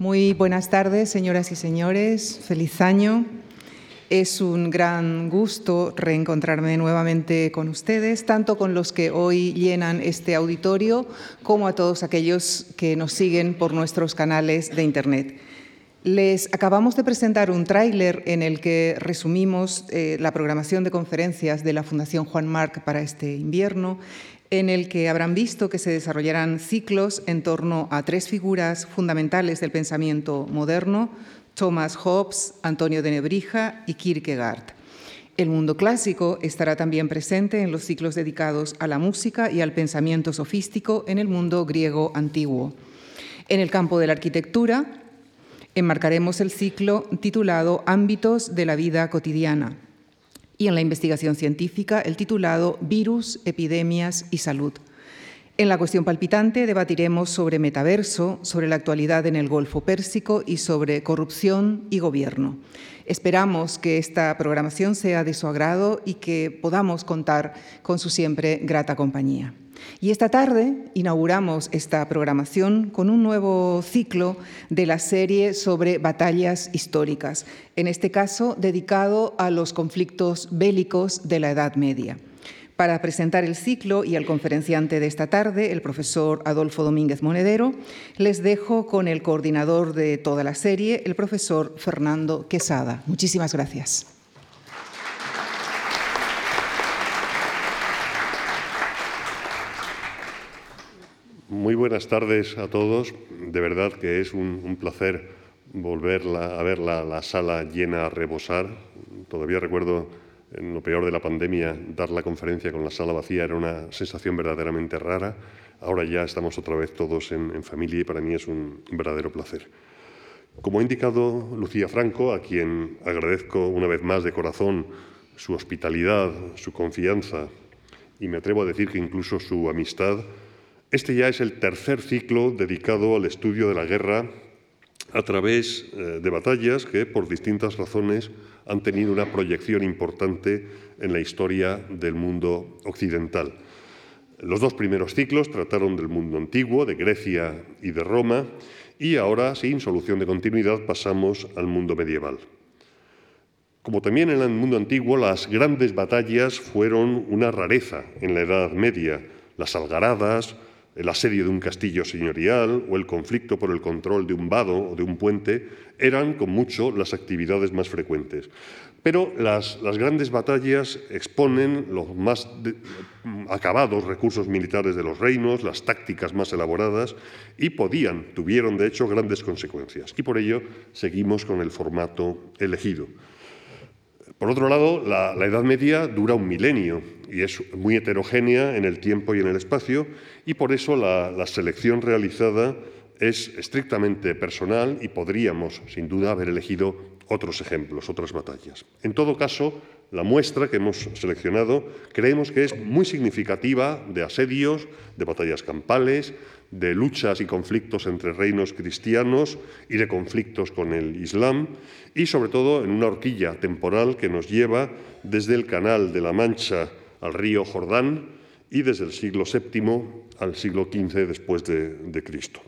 Muy buenas tardes, señoras y señores. Feliz año. Es un gran gusto reencontrarme nuevamente con ustedes, tanto con los que hoy llenan este auditorio como a todos aquellos que nos siguen por nuestros canales de Internet. Les acabamos de presentar un tráiler en el que resumimos eh, la programación de conferencias de la Fundación Juan Marc para este invierno, en el que habrán visto que se desarrollarán ciclos en torno a tres figuras fundamentales del pensamiento moderno, Thomas Hobbes, Antonio de Nebrija y Kierkegaard. El mundo clásico estará también presente en los ciclos dedicados a la música y al pensamiento sofístico en el mundo griego antiguo. En el campo de la arquitectura, enmarcaremos el ciclo titulado Ámbitos de la vida cotidiana y en la investigación científica el titulado Virus, epidemias y salud. En la cuestión palpitante debatiremos sobre metaverso, sobre la actualidad en el Golfo Pérsico y sobre corrupción y gobierno. Esperamos que esta programación sea de su agrado y que podamos contar con su siempre grata compañía. Y esta tarde inauguramos esta programación con un nuevo ciclo de la serie sobre batallas históricas, en este caso dedicado a los conflictos bélicos de la Edad Media. Para presentar el ciclo y al conferenciante de esta tarde, el profesor Adolfo Domínguez Monedero, les dejo con el coordinador de toda la serie, el profesor Fernando Quesada. Muchísimas gracias. Muy buenas tardes a todos. De verdad que es un, placer volver a ver la, sala llena a rebosar. Todavía recuerdo en lo peor de la pandemia dar la conferencia con la sala vacía. Era una sensación verdaderamente rara. Ahora ya estamos otra vez todos en, familia y para mí es un verdadero placer. Como ha indicado Lucía Franco, a quien agradezco una vez más de corazón su hospitalidad, su confianza y me atrevo a decir que incluso su amistad, este ya es el tercer ciclo dedicado al estudio de la guerra a través eh, de batallas que, por distintas razones, han tenido una proyección importante en la historia del mundo occidental. Los dos primeros ciclos trataron del mundo antiguo, de Grecia y de Roma, y ahora, sin solución de continuidad, pasamos al mundo medieval. Como también en el mundo antiguo, las grandes batallas fueron una rareza en la Edad Media. Las algaradas, el asedio de un castillo señorial o el conflicto por el control de un vado o de un puente eran con mucho las actividades más frecuentes. Pero las, grandes batallas exponen los más acabados recursos militares de los reinos, las tácticas más elaboradas y podían, tuvieron de hecho grandes consecuencias. Y por ello seguimos con el formato elegido. Por otro lado, la, Edad Media dura un milenio y es muy heterogénea en el tiempo y en el espacio, y por eso la, selección realizada es estrictamente personal y podríamos, sin duda, haber elegido otros ejemplos, otras batallas. En todo caso, la muestra que hemos seleccionado creemos que es muy significativa de asedios, de batallas campales, de luchas y conflictos entre reinos cristianos y de conflictos con el Islam, y sobre todo en una horquilla temporal que nos lleva desde el Canal de la Mancha al río Jordán y desde el siglo VII al siglo XV después de, Cristo.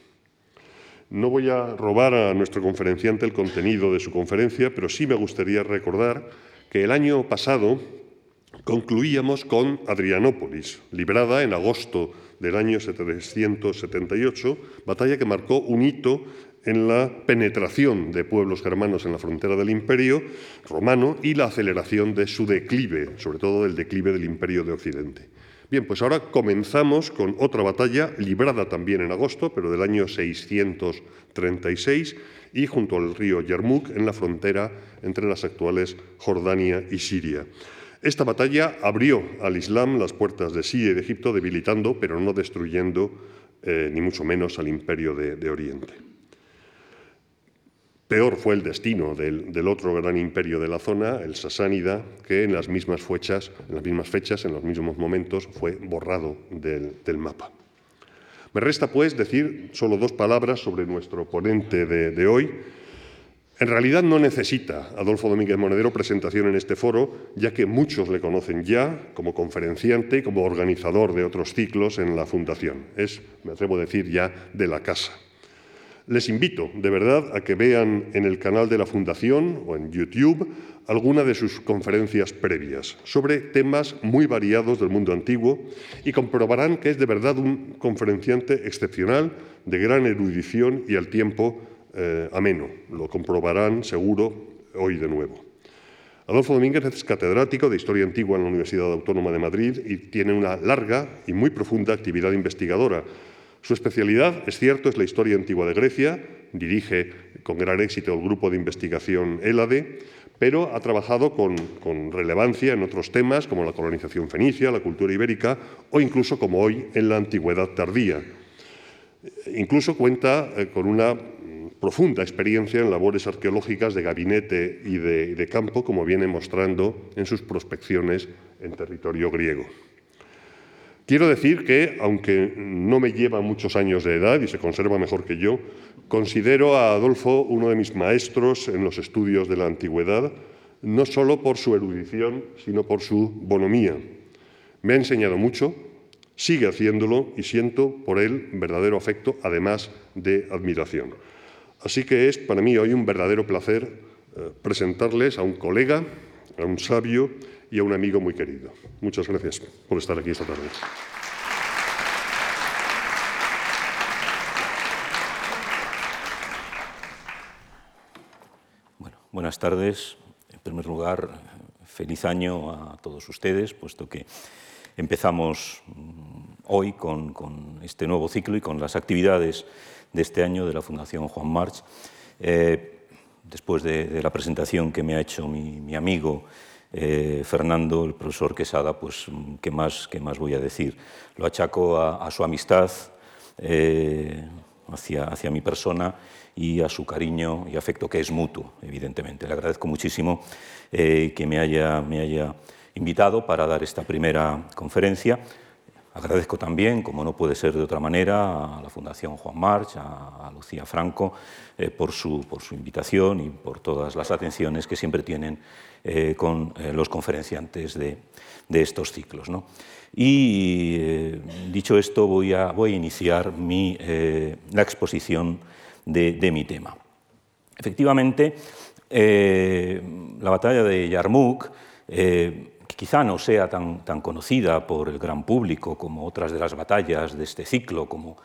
No voy a robar a nuestro conferenciante el contenido de su conferencia, pero sí me gustaría recordar que el año pasado concluíamos con Adrianópolis, librada en agosto del año 778, batalla que marcó un hito en la penetración de pueblos germanos en la frontera del imperio romano y la aceleración de su declive, sobre todo del declive del imperio de Occidente. Bien, pues ahora comenzamos con otra batalla librada también en agosto, pero del año 636 y junto al río Yarmouk en la frontera entre las actuales Jordania y Siria. Esta batalla abrió al Islam las puertas de Siria y de Egipto, debilitando, pero no destruyendo, eh, ni mucho menos al imperio de, Oriente. Peor fue el destino del, otro gran imperio de la zona, el sasánida, que en las mismas fechas, en las mismas fechas, en los mismos momentos, fue borrado del, mapa. Me resta, pues, decir solo dos palabras sobre nuestro ponente de hoy, en realidad no necesita Adolfo Domínguez Monedero presentación en este foro, ya que muchos le conocen ya como conferenciante y como organizador de otros ciclos en la Fundación. Es, me atrevo a decir, ya de la casa. Les invito, de verdad, a que vean en el canal de la Fundación o en YouTube alguna de sus conferencias previas sobre temas muy variados del mundo antiguo y comprobarán que es de verdad un conferenciante excepcional, de gran erudición y al tiempo eh, ameno. Lo comprobarán seguro hoy de nuevo. Adolfo Domínguez es catedrático de Historia Antigua en la Universidad Autónoma de Madrid y tiene una larga y muy profunda actividad investigadora. Su especialidad, es cierto, es la historia antigua de Grecia, dirige con gran éxito el grupo de investigación ELADE, pero ha trabajado con, relevancia en otros temas como la colonización fenicia, la cultura ibérica o incluso como hoy en la antigüedad tardía. Incluso cuenta eh, con una profunda experiencia en labores arqueológicas de gabinete y de, campo, como viene mostrando en sus prospecciones en territorio griego. Quiero decir que, aunque no me lleva muchos años de edad y se conserva mejor que yo, Considero a Adolfo uno de mis maestros en los estudios de la antigüedad, no solo por su erudición, sino por su bonomía. Me ha enseñado mucho, sigue haciéndolo y siento por él verdadero afecto, además de admiración. Así que es para mí hoy un verdadero placer eh, presentarles a un colega, a un sabio y a un amigo muy querido. Muchas gracias por estar aquí esta tarde. Buenas tardes. En primer lugar, feliz año a todos ustedes, puesto que empezamos mm, hoy con, este nuevo ciclo y con las actividades de este año de la Fundación Juan March. Eh, después de, la presentación que me ha hecho mi, amigo eh, Fernando, el profesor Quesada, pues ¿qué más, qué más voy a decir? Lo achaco a, su amistad eh, hacia, hacia mi persona y a su cariño y afecto que es mutuo, evidentemente. Le agradezco muchísimo eh, que me haya, me haya invitado para dar esta primera conferencia. Agradezco también, como no puede ser de otra manera, a la Fundación Juan March, a, Lucía Franco, por, su, por, su, invitación y por todas las atenciones que siempre tienen eh, con los conferenciantes de, estos ciclos. Y dicho esto, voy a, iniciar la exposición de, mi tema. Efectivamente, eh, la batalla de Yarmouk, eh, quizá no sea tan, tan, conocida por el gran público como otras de las batallas de este ciclo, como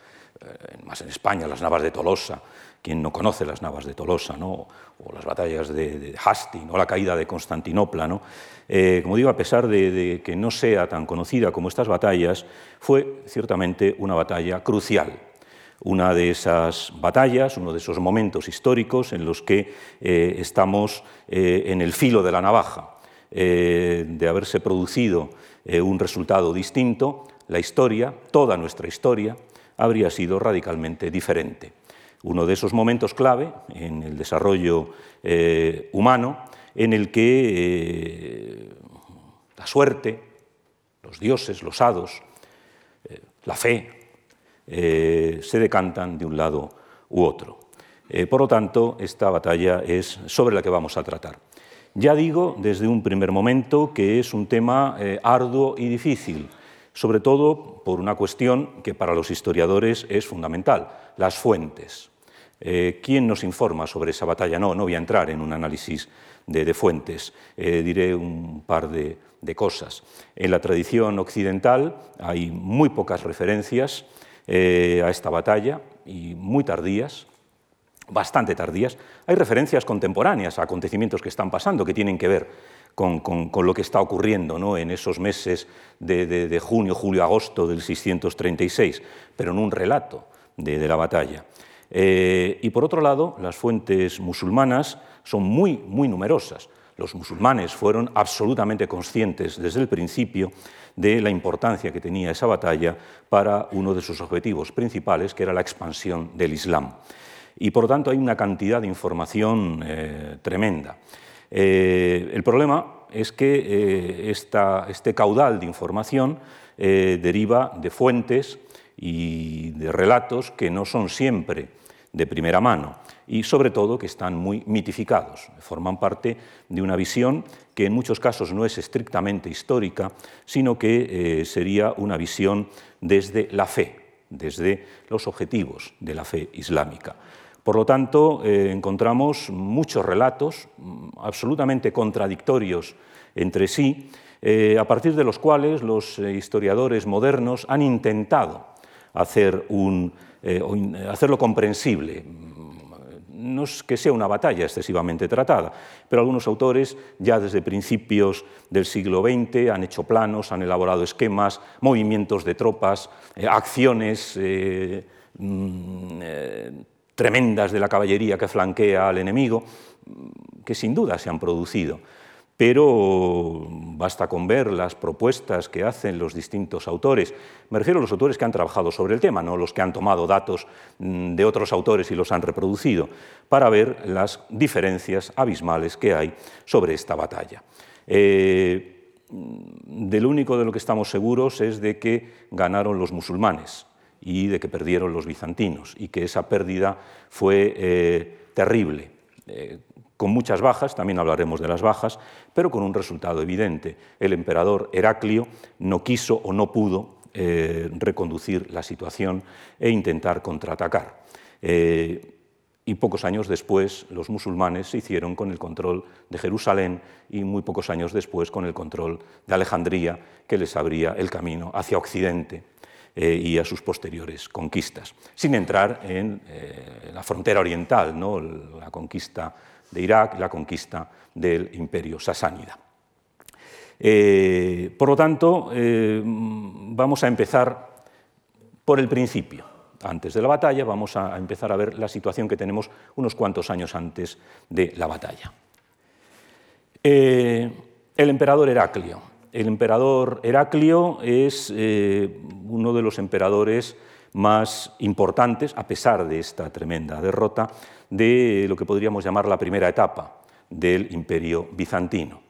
eh, más en España las Navas de Tolosa, quien no conoce las Navas de Tolosa, ¿no? o las batallas de, de Hastings, o la caída de Constantinopla. ¿no? como digo, a pesar de, que no sea tan conocida como estas batallas, fue ciertamente una batalla crucial una de esas batallas, uno de esos momentos históricos en los que eh, estamos eh, en el filo de la navaja. Eh, de haberse producido un resultado distinto, la historia, toda nuestra historia, habría sido radicalmente diferente. Uno de esos momentos clave en el desarrollo humano en el que la suerte, los dioses, los hados, la fe, eh, se decantan de un lado u otro. Eh, por lo tanto, esta batalla es sobre la que vamos a tratar. Ya digo desde un primer momento que es un tema eh, arduo y difícil, sobre todo por una cuestión que para los historiadores es fundamental, las fuentes. ¿Quién nos informa sobre esa batalla? No, no voy a entrar en un análisis de, fuentes, diré un par de, de cosas. En la tradición occidental hay muy pocas referencias eh, a esta batalla y muy tardías, bastante tardías. Hay referencias contemporáneas a acontecimientos que están pasando, que tienen que ver con, lo que está ocurriendo ¿no? en esos meses de, junio, julio, agosto del 636, pero en un relato de, la batalla. Eh, y por otro lado, las fuentes musulmanas son muy, muy numerosas. Los musulmanes fueron absolutamente conscientes desde el principio de la importancia que tenía esa batalla para uno de sus objetivos principales, que era la expansión del Islam. Y por lo tanto hay una cantidad de información eh, tremenda. Eh, el problema es que este caudal de información deriva de fuentes y de relatos que no son siempre de primera mano y sobre todo que están muy mitificados, forman parte de una visión que en muchos casos no es estrictamente histórica, sino que eh, sería una visión desde la fe, desde los objetivos de la fe islámica. Por lo tanto, eh, encontramos muchos relatos mm, absolutamente contradictorios entre sí, eh, a partir de los cuales los historiadores modernos han intentado hacer un, hacerlo comprensible. No es que sea una batalla excesivamente tratada, pero algunos autores ya desde principios del siglo XX han hecho planos, han elaborado esquemas, movimientos de tropas, acciones mm, tremendas de la caballería que flanquea al enemigo, que sin duda se han producido. Pero basta con ver las propuestas que hacen los distintos autores. Me refiero a los autores que han trabajado sobre el tema, no los que han tomado datos mm, de otros autores y los han reproducido, para ver las diferencias abismales que hay sobre esta batalla. Eh, del único de lo que estamos seguros es de que ganaron los musulmanes y de que perdieron los bizantinos y que esa pérdida fue eh, terrible, eh, con muchas bajas, también hablaremos de las bajas, pero con un resultado evidente. El emperador Heraclio no quiso o no pudo eh, reconducir la situación e intentar contraatacar. y pocos años después los musulmanes se hicieron con el control de Jerusalén y muy pocos años después con el control de Alejandría, que les abría el camino hacia Occidente. Eh, y a sus posteriores conquistas, sin entrar en eh, la frontera oriental, ¿no? la conquista de Irak, la conquista del imperio sasánida. Eh, por lo tanto, vamos a empezar por el principio. Antes de la batalla vamos a empezar a ver la situación que tenemos unos cuantos años antes de la batalla. el emperador Heraclio el emperador Heraclio es eh, uno de los emperadores más importantes, a pesar de esta tremenda derrota, de lo que podríamos llamar la primera etapa del imperio bizantino.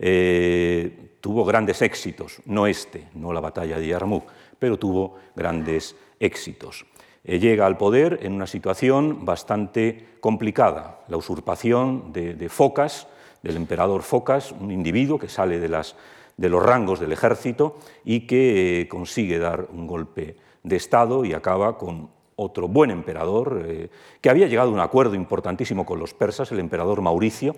Eh, tuvo grandes éxitos, no este, no la batalla de Yarmouk, pero tuvo grandes éxitos. Eh, llega al poder en una situación bastante complicada, la usurpación de, Focas, del emperador Focas, un individuo que sale de los rangos del ejército y que eh, consigue dar un golpe de Estado y acaba con otro buen emperador, eh, que había llegado a un acuerdo importantísimo con los persas, el emperador Mauricio,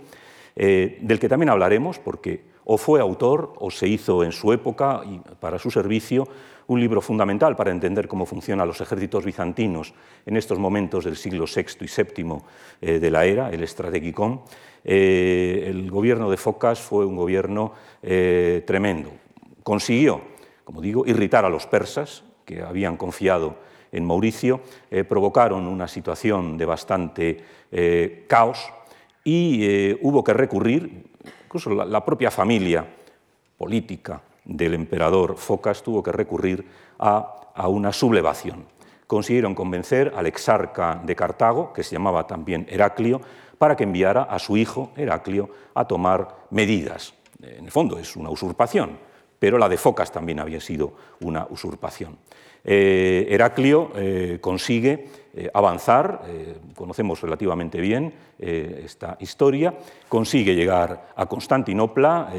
eh, del que también hablaremos, porque o fue autor o se hizo en su época y para su servicio un libro fundamental para entender cómo funcionan los ejércitos bizantinos en estos momentos del siglo VI y VII de la era, el Strategicon, eh, el gobierno de Focas fue un gobierno eh, tremendo. Consiguió, como digo, irritar a los persas, que habían confiado en Mauricio, eh, provocaron una situación de bastante caos y hubo que recurrir, incluso la, propia familia política del emperador Focas tuvo que recurrir a, a una sublevación consiguieron convencer al exarca de Cartago, que se llamaba también Heraclio, para que enviara a su hijo Heraclio a tomar medidas. En el fondo es una usurpación, pero la de Focas también había sido una usurpación. Eh, Heraclio eh, consigue eh, avanzar, conocemos relativamente bien esta historia, consigue llegar a Constantinopla,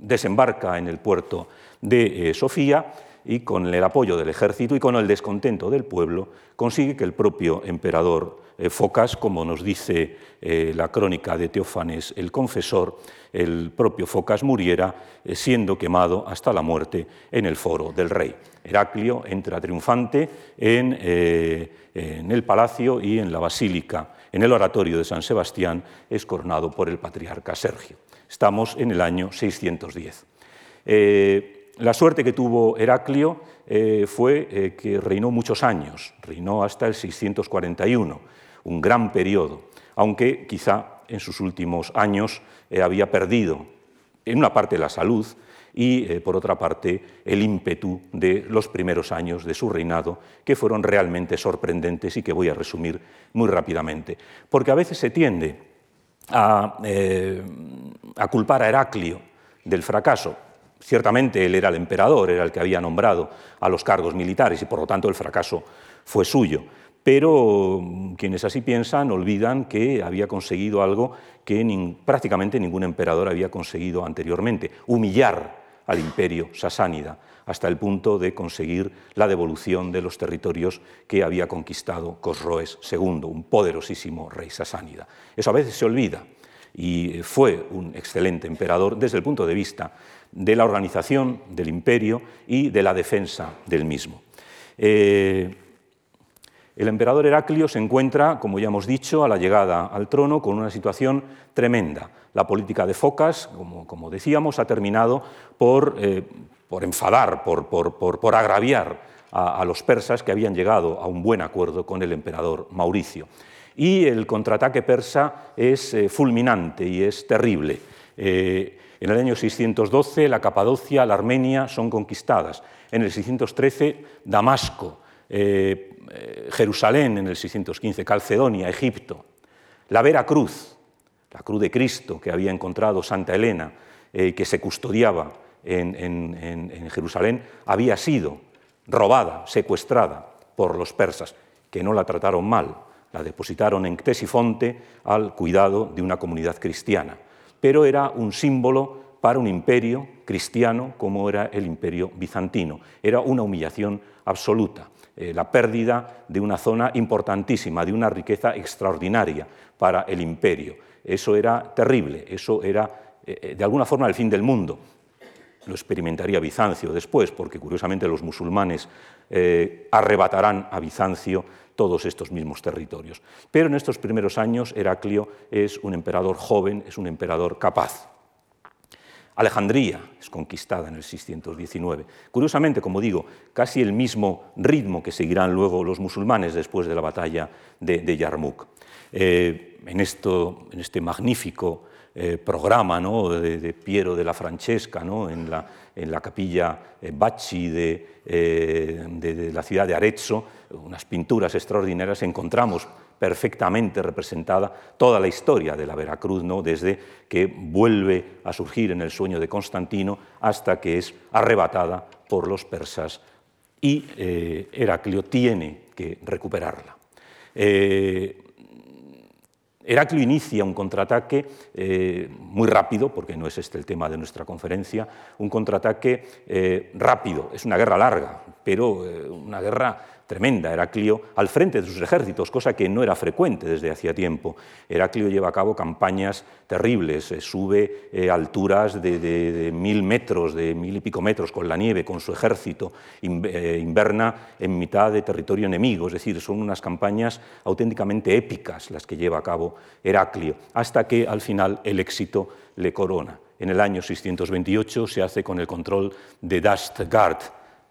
desembarca en el puerto de Sofía y con el apoyo del ejército y con el descontento del pueblo consigue que el propio emperador Focas, como nos dice la crónica de Teófanes el Confesor, el propio Focas muriera siendo quemado hasta la muerte en el foro del rey. Heraclio entra triunfante en, en el palacio y en la basílica, en el oratorio de San Sebastián, es coronado por el patriarca Sergio. Estamos en el año 610. La suerte que tuvo Heraclio eh, fue eh, que reinó muchos años, reinó hasta el 641, un gran periodo, aunque quizá en sus últimos años eh, había perdido en una parte la salud y por otra parte el ímpetu de los primeros años de su reinado, que fueron realmente sorprendentes y que voy a resumir muy rápidamente. Porque a veces se tiende a, a culpar a Heraclio del fracaso, Ciertamente él era el emperador, era el que había nombrado a los cargos militares y por lo tanto el fracaso fue suyo. Pero mm, quienes así piensan olvidan que había conseguido algo que prácticamente ningún emperador había conseguido anteriormente, humillar al imperio sasánida, hasta el punto de conseguir la devolución de los territorios que había conquistado Cosroes II, un poderosísimo rey sasánida. Eso a veces se olvida y fue un excelente emperador desde el punto de vista de la organización del imperio y de la defensa del mismo. Eh, el emperador Heraclio se encuentra, como ya hemos dicho, a la llegada al trono con una situación tremenda. La política de Focas, como, decíamos, ha terminado por, eh, enfadar, por, agraviar a, los persas que habían llegado a un buen acuerdo con el emperador Mauricio. Y el contraataque persa es eh, fulminante y es terrible. Eh, en el año 612 la Capadocia, la Armenia son conquistadas. En el 613 Damasco, Jerusalén en el 615, Calcedonia, Egipto, la Vera Cruz, la cruz de Cristo que había encontrado Santa Elena, eh, que se custodiaba en, Jerusalén, había sido robada, secuestrada por los persas, que no la trataron mal, la depositaron en Ctesifonte al cuidado de una comunidad cristiana, pero era un símbolo para un imperio cristiano como era el imperio bizantino, era una humillación absoluta. Eh, la pérdida de una zona importantísima, de una riqueza extraordinaria para el imperio. Eso era terrible, eso era eh, eh, de alguna forma el fin del mundo. Lo experimentaría Bizancio después, porque curiosamente los musulmanes arrebatarán a Bizancio todos estos mismos territorios. Pero en estos primeros años Heraclio es un emperador joven, es un emperador capaz. Alejandría es conquistada en el 619. Curiosamente, como digo, casi el mismo ritmo que seguirán luego los musulmanes después de la batalla de, Yarmouk. Eh, en, esto, en, este magnífico eh, programa de, Piero de la Francesca, en, la, en, la, capilla eh, Bacci de, de, la ciudad de Arezzo, unas pinturas extraordinarias, encontramos perfectamente representada toda la historia de la Veracruz, ¿no? desde que vuelve a surgir en el sueño de Constantino hasta que es arrebatada por los persas y eh, Heraclio tiene que recuperarla. Eh, Heraclio inicia un contraataque eh, muy rápido, porque no es este el tema de nuestra conferencia, un contraataque rápido, es una guerra larga, pero una guerra tremenda, Heraclio al frente de sus ejércitos, cosa que no era frecuente desde hacía tiempo. Heraclio lleva a cabo campañas terribles, eh, sube eh, alturas de, mil metros, de mil y pico metros con la nieve, con su ejército, eh, inverna en mitad de territorio enemigo, es decir, son unas campañas auténticamente épicas las que lleva a cabo Heraclio, hasta que al final el éxito le corona. En el año 628 se hace con el control de Dastgard,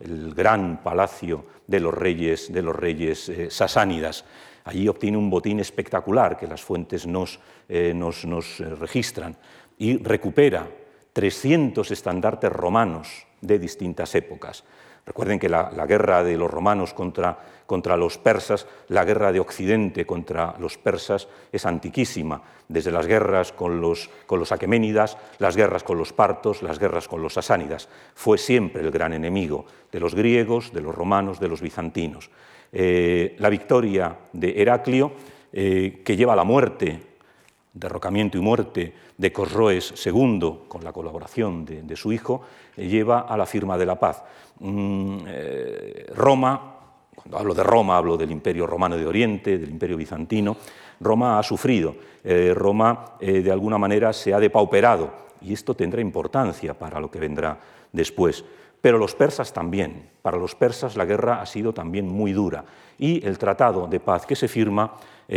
el gran palacio de los reyes, de los reyes eh, sasánidas. Allí obtiene un botín espectacular que las fuentes nos, eh, nos, eh, registran y recupera 300 estandartes romanos de distintas épocas. Recuerden que la, guerra de los romanos contra, contra, los persas, la guerra de Occidente contra los persas es antiquísima, desde las guerras con los, con los aqueménidas, las guerras con los partos, las guerras con los sasánidas. Fue siempre el gran enemigo de los griegos, de los romanos, de los bizantinos. Eh, la victoria de Heraclio, eh, que lleva a la muerte, derrocamiento y muerte de Cosroes II, con la colaboración de, su hijo, eh, lleva a la firma de la paz. Mm, eh, Roma, cuando hablo de Roma, hablo del Imperio Romano de Oriente, del Imperio Bizantino, Roma ha sufrido, eh, Roma eh, de alguna manera se ha depauperado y esto tendrá importancia para lo que vendrá después. Pero los persas también, para los persas la guerra ha sido también muy dura y el tratado de paz que se firma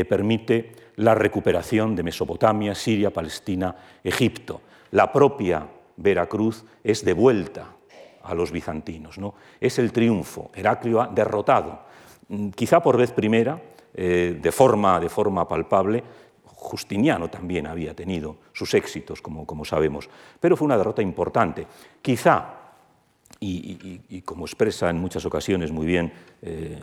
permite la recuperación de Mesopotamia, Siria, Palestina, Egipto. La propia Veracruz es devuelta a los bizantinos. ¿no? Es el triunfo. Heraclio ha derrotado, mm, quizá por vez primera, eh, de, forma, de forma palpable, Justiniano también había tenido sus éxitos, como, como sabemos, pero fue una derrota importante. Quizá, y, como expresa en muchas ocasiones muy bien eh,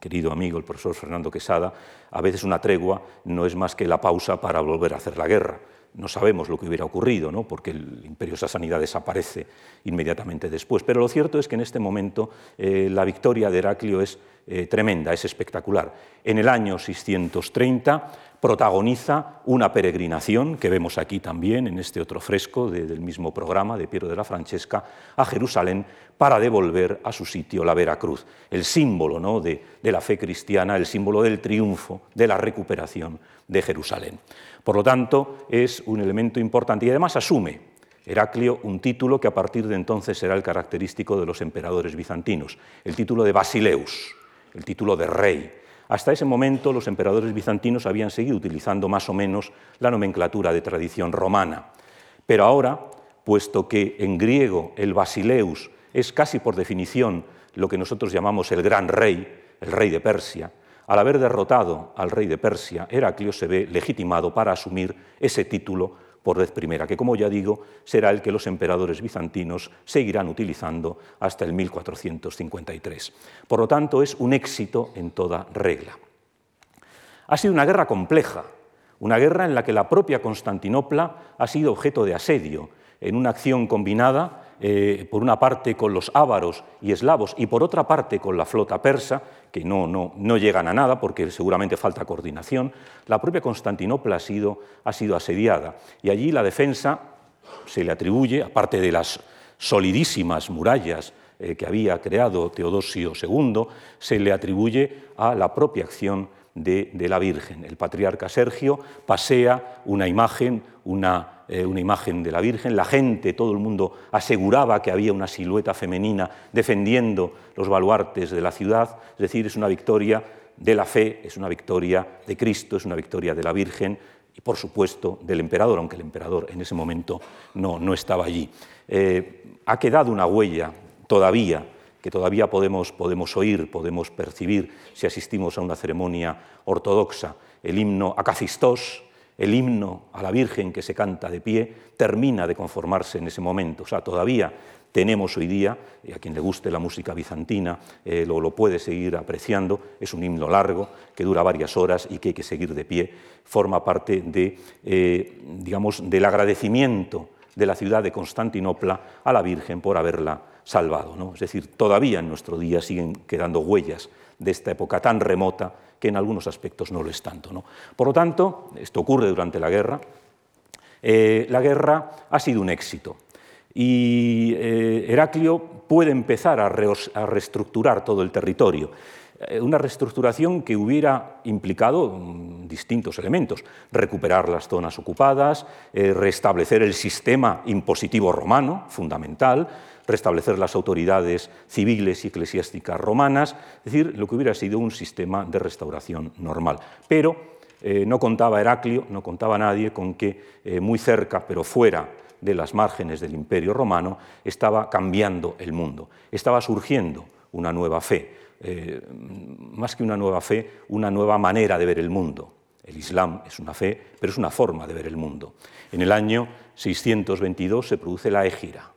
querido amigo el profesor Fernando Quesada, a veces una tregua no es más que la pausa para volver a hacer la guerra no sabemos lo que hubiera ocurrido, ¿no? porque el imperio sasanida desaparece inmediatamente después. Pero lo cierto es que en este momento eh, la victoria de Heraclio es eh, tremenda, es espectacular. En el año 630 protagoniza una peregrinación que vemos aquí también en este otro fresco del mismo programa de Piero de la Francesca a Jerusalén para devolver a su sitio la Veracruz, el símbolo ¿no? de, de la fe cristiana, el símbolo del triunfo, de la recuperación de Jerusalén. Por lo tanto, es un elemento importante y además asume Heraclio un título que a partir de entonces será el característico de los emperadores bizantinos, el título de Basileus, el título de rey, hasta ese momento los emperadores bizantinos habían seguido utilizando más o menos la nomenclatura de tradición romana. Pero ahora, puesto que en griego el basileus es casi por definición lo que nosotros llamamos el gran rey, el rey de Persia, al haber derrotado al rey de Persia, Heraclio se ve legitimado para asumir ese título por vez primera, que como ya digo, será el que los emperadores bizantinos seguirán utilizando hasta el 1453. Por lo tanto, es un éxito en toda regla. Ha sido una guerra compleja, una guerra en la que la propia Constantinopla ha sido objeto de asedio, en una acción combinada eh, por una parte con los ávaros y eslavos y por otra parte con la flota persa, que no, no, no llegan a nada porque seguramente falta coordinación, la propia Constantinopla ha sido, ha sido asediada y allí la defensa se le atribuye, aparte de las solidísimas murallas eh, que había creado Teodosio II, se le atribuye a la propia acción de, de la Virgen. El patriarca Sergio pasea una imagen, una eh, una imagen de la Virgen, la gente, todo el mundo aseguraba que había una silueta femenina defendiendo los baluartes de la ciudad, es decir, es una victoria de la fe, es una victoria de Cristo, es una victoria de la Virgen y, por supuesto, del emperador, aunque el emperador en ese momento no, no estaba allí. Eh, ha quedado una huella todavía que todavía podemos, podemos oír, podemos percibir si asistimos a una ceremonia ortodoxa, el himno Acacistos, el himno a la Virgen que se canta de pie termina de conformarse en ese momento. O sea, todavía tenemos hoy día, y a quien le guste la música bizantina eh, lo, lo, puede seguir apreciando, es un himno largo que dura varias horas y que hay que seguir de pie, forma parte de, eh, digamos, del agradecimiento de la ciudad de Constantinopla a la Virgen por haberla salvado. ¿no? Es decir, todavía en nuestro día siguen quedando huellas de esta época tan remota que en algunos aspectos no lo es tanto. ¿no? Por lo tanto, esto ocurre durante la guerra, eh, la guerra ha sido un éxito y eh, Heraclio puede empezar a, a, reestructurar todo el territorio. Eh, una reestructuración que hubiera implicado mm, distintos elementos, recuperar las zonas ocupadas, restablecer el sistema impositivo romano, fundamental, restablecer las autoridades civiles y eclesiásticas romanas, es decir, lo que hubiera sido un sistema de restauración normal. Pero eh, no contaba Heraclio, no contaba nadie con que eh, muy cerca, pero fuera de las márgenes del imperio romano, estaba cambiando el mundo, estaba surgiendo una nueva fe, eh, más que una nueva fe, una nueva manera de ver el mundo. El Islam es una fe, pero es una forma de ver el mundo. En el año 622 se produce la égira,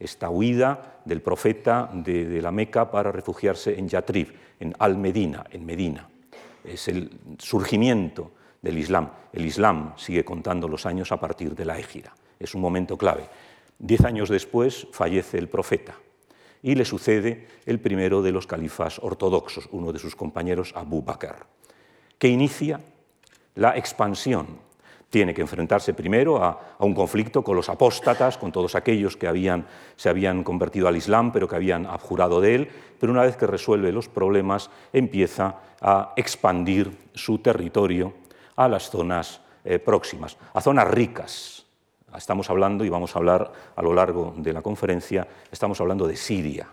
esta huida del profeta de, la Meca para refugiarse en Yatrib, en Al-Medina, en Medina. Es el surgimiento del Islam. El Islam sigue contando los años a partir de la égira. Es un momento clave. Diez años después fallece el profeta y le sucede el primero de los califas ortodoxos, uno de sus compañeros, Abu Bakr, que inicia la expansión tiene que enfrentarse primero a, un conflicto con los apóstatas, con todos aquellos que se habían convertido al Islam, pero que habían abjurado de él, pero una vez que resuelve los problemas, empieza a expandir su territorio a las zonas eh, próximas, a zonas ricas. Estamos hablando, y vamos a hablar a lo largo de la conferencia, estamos hablando de Siria.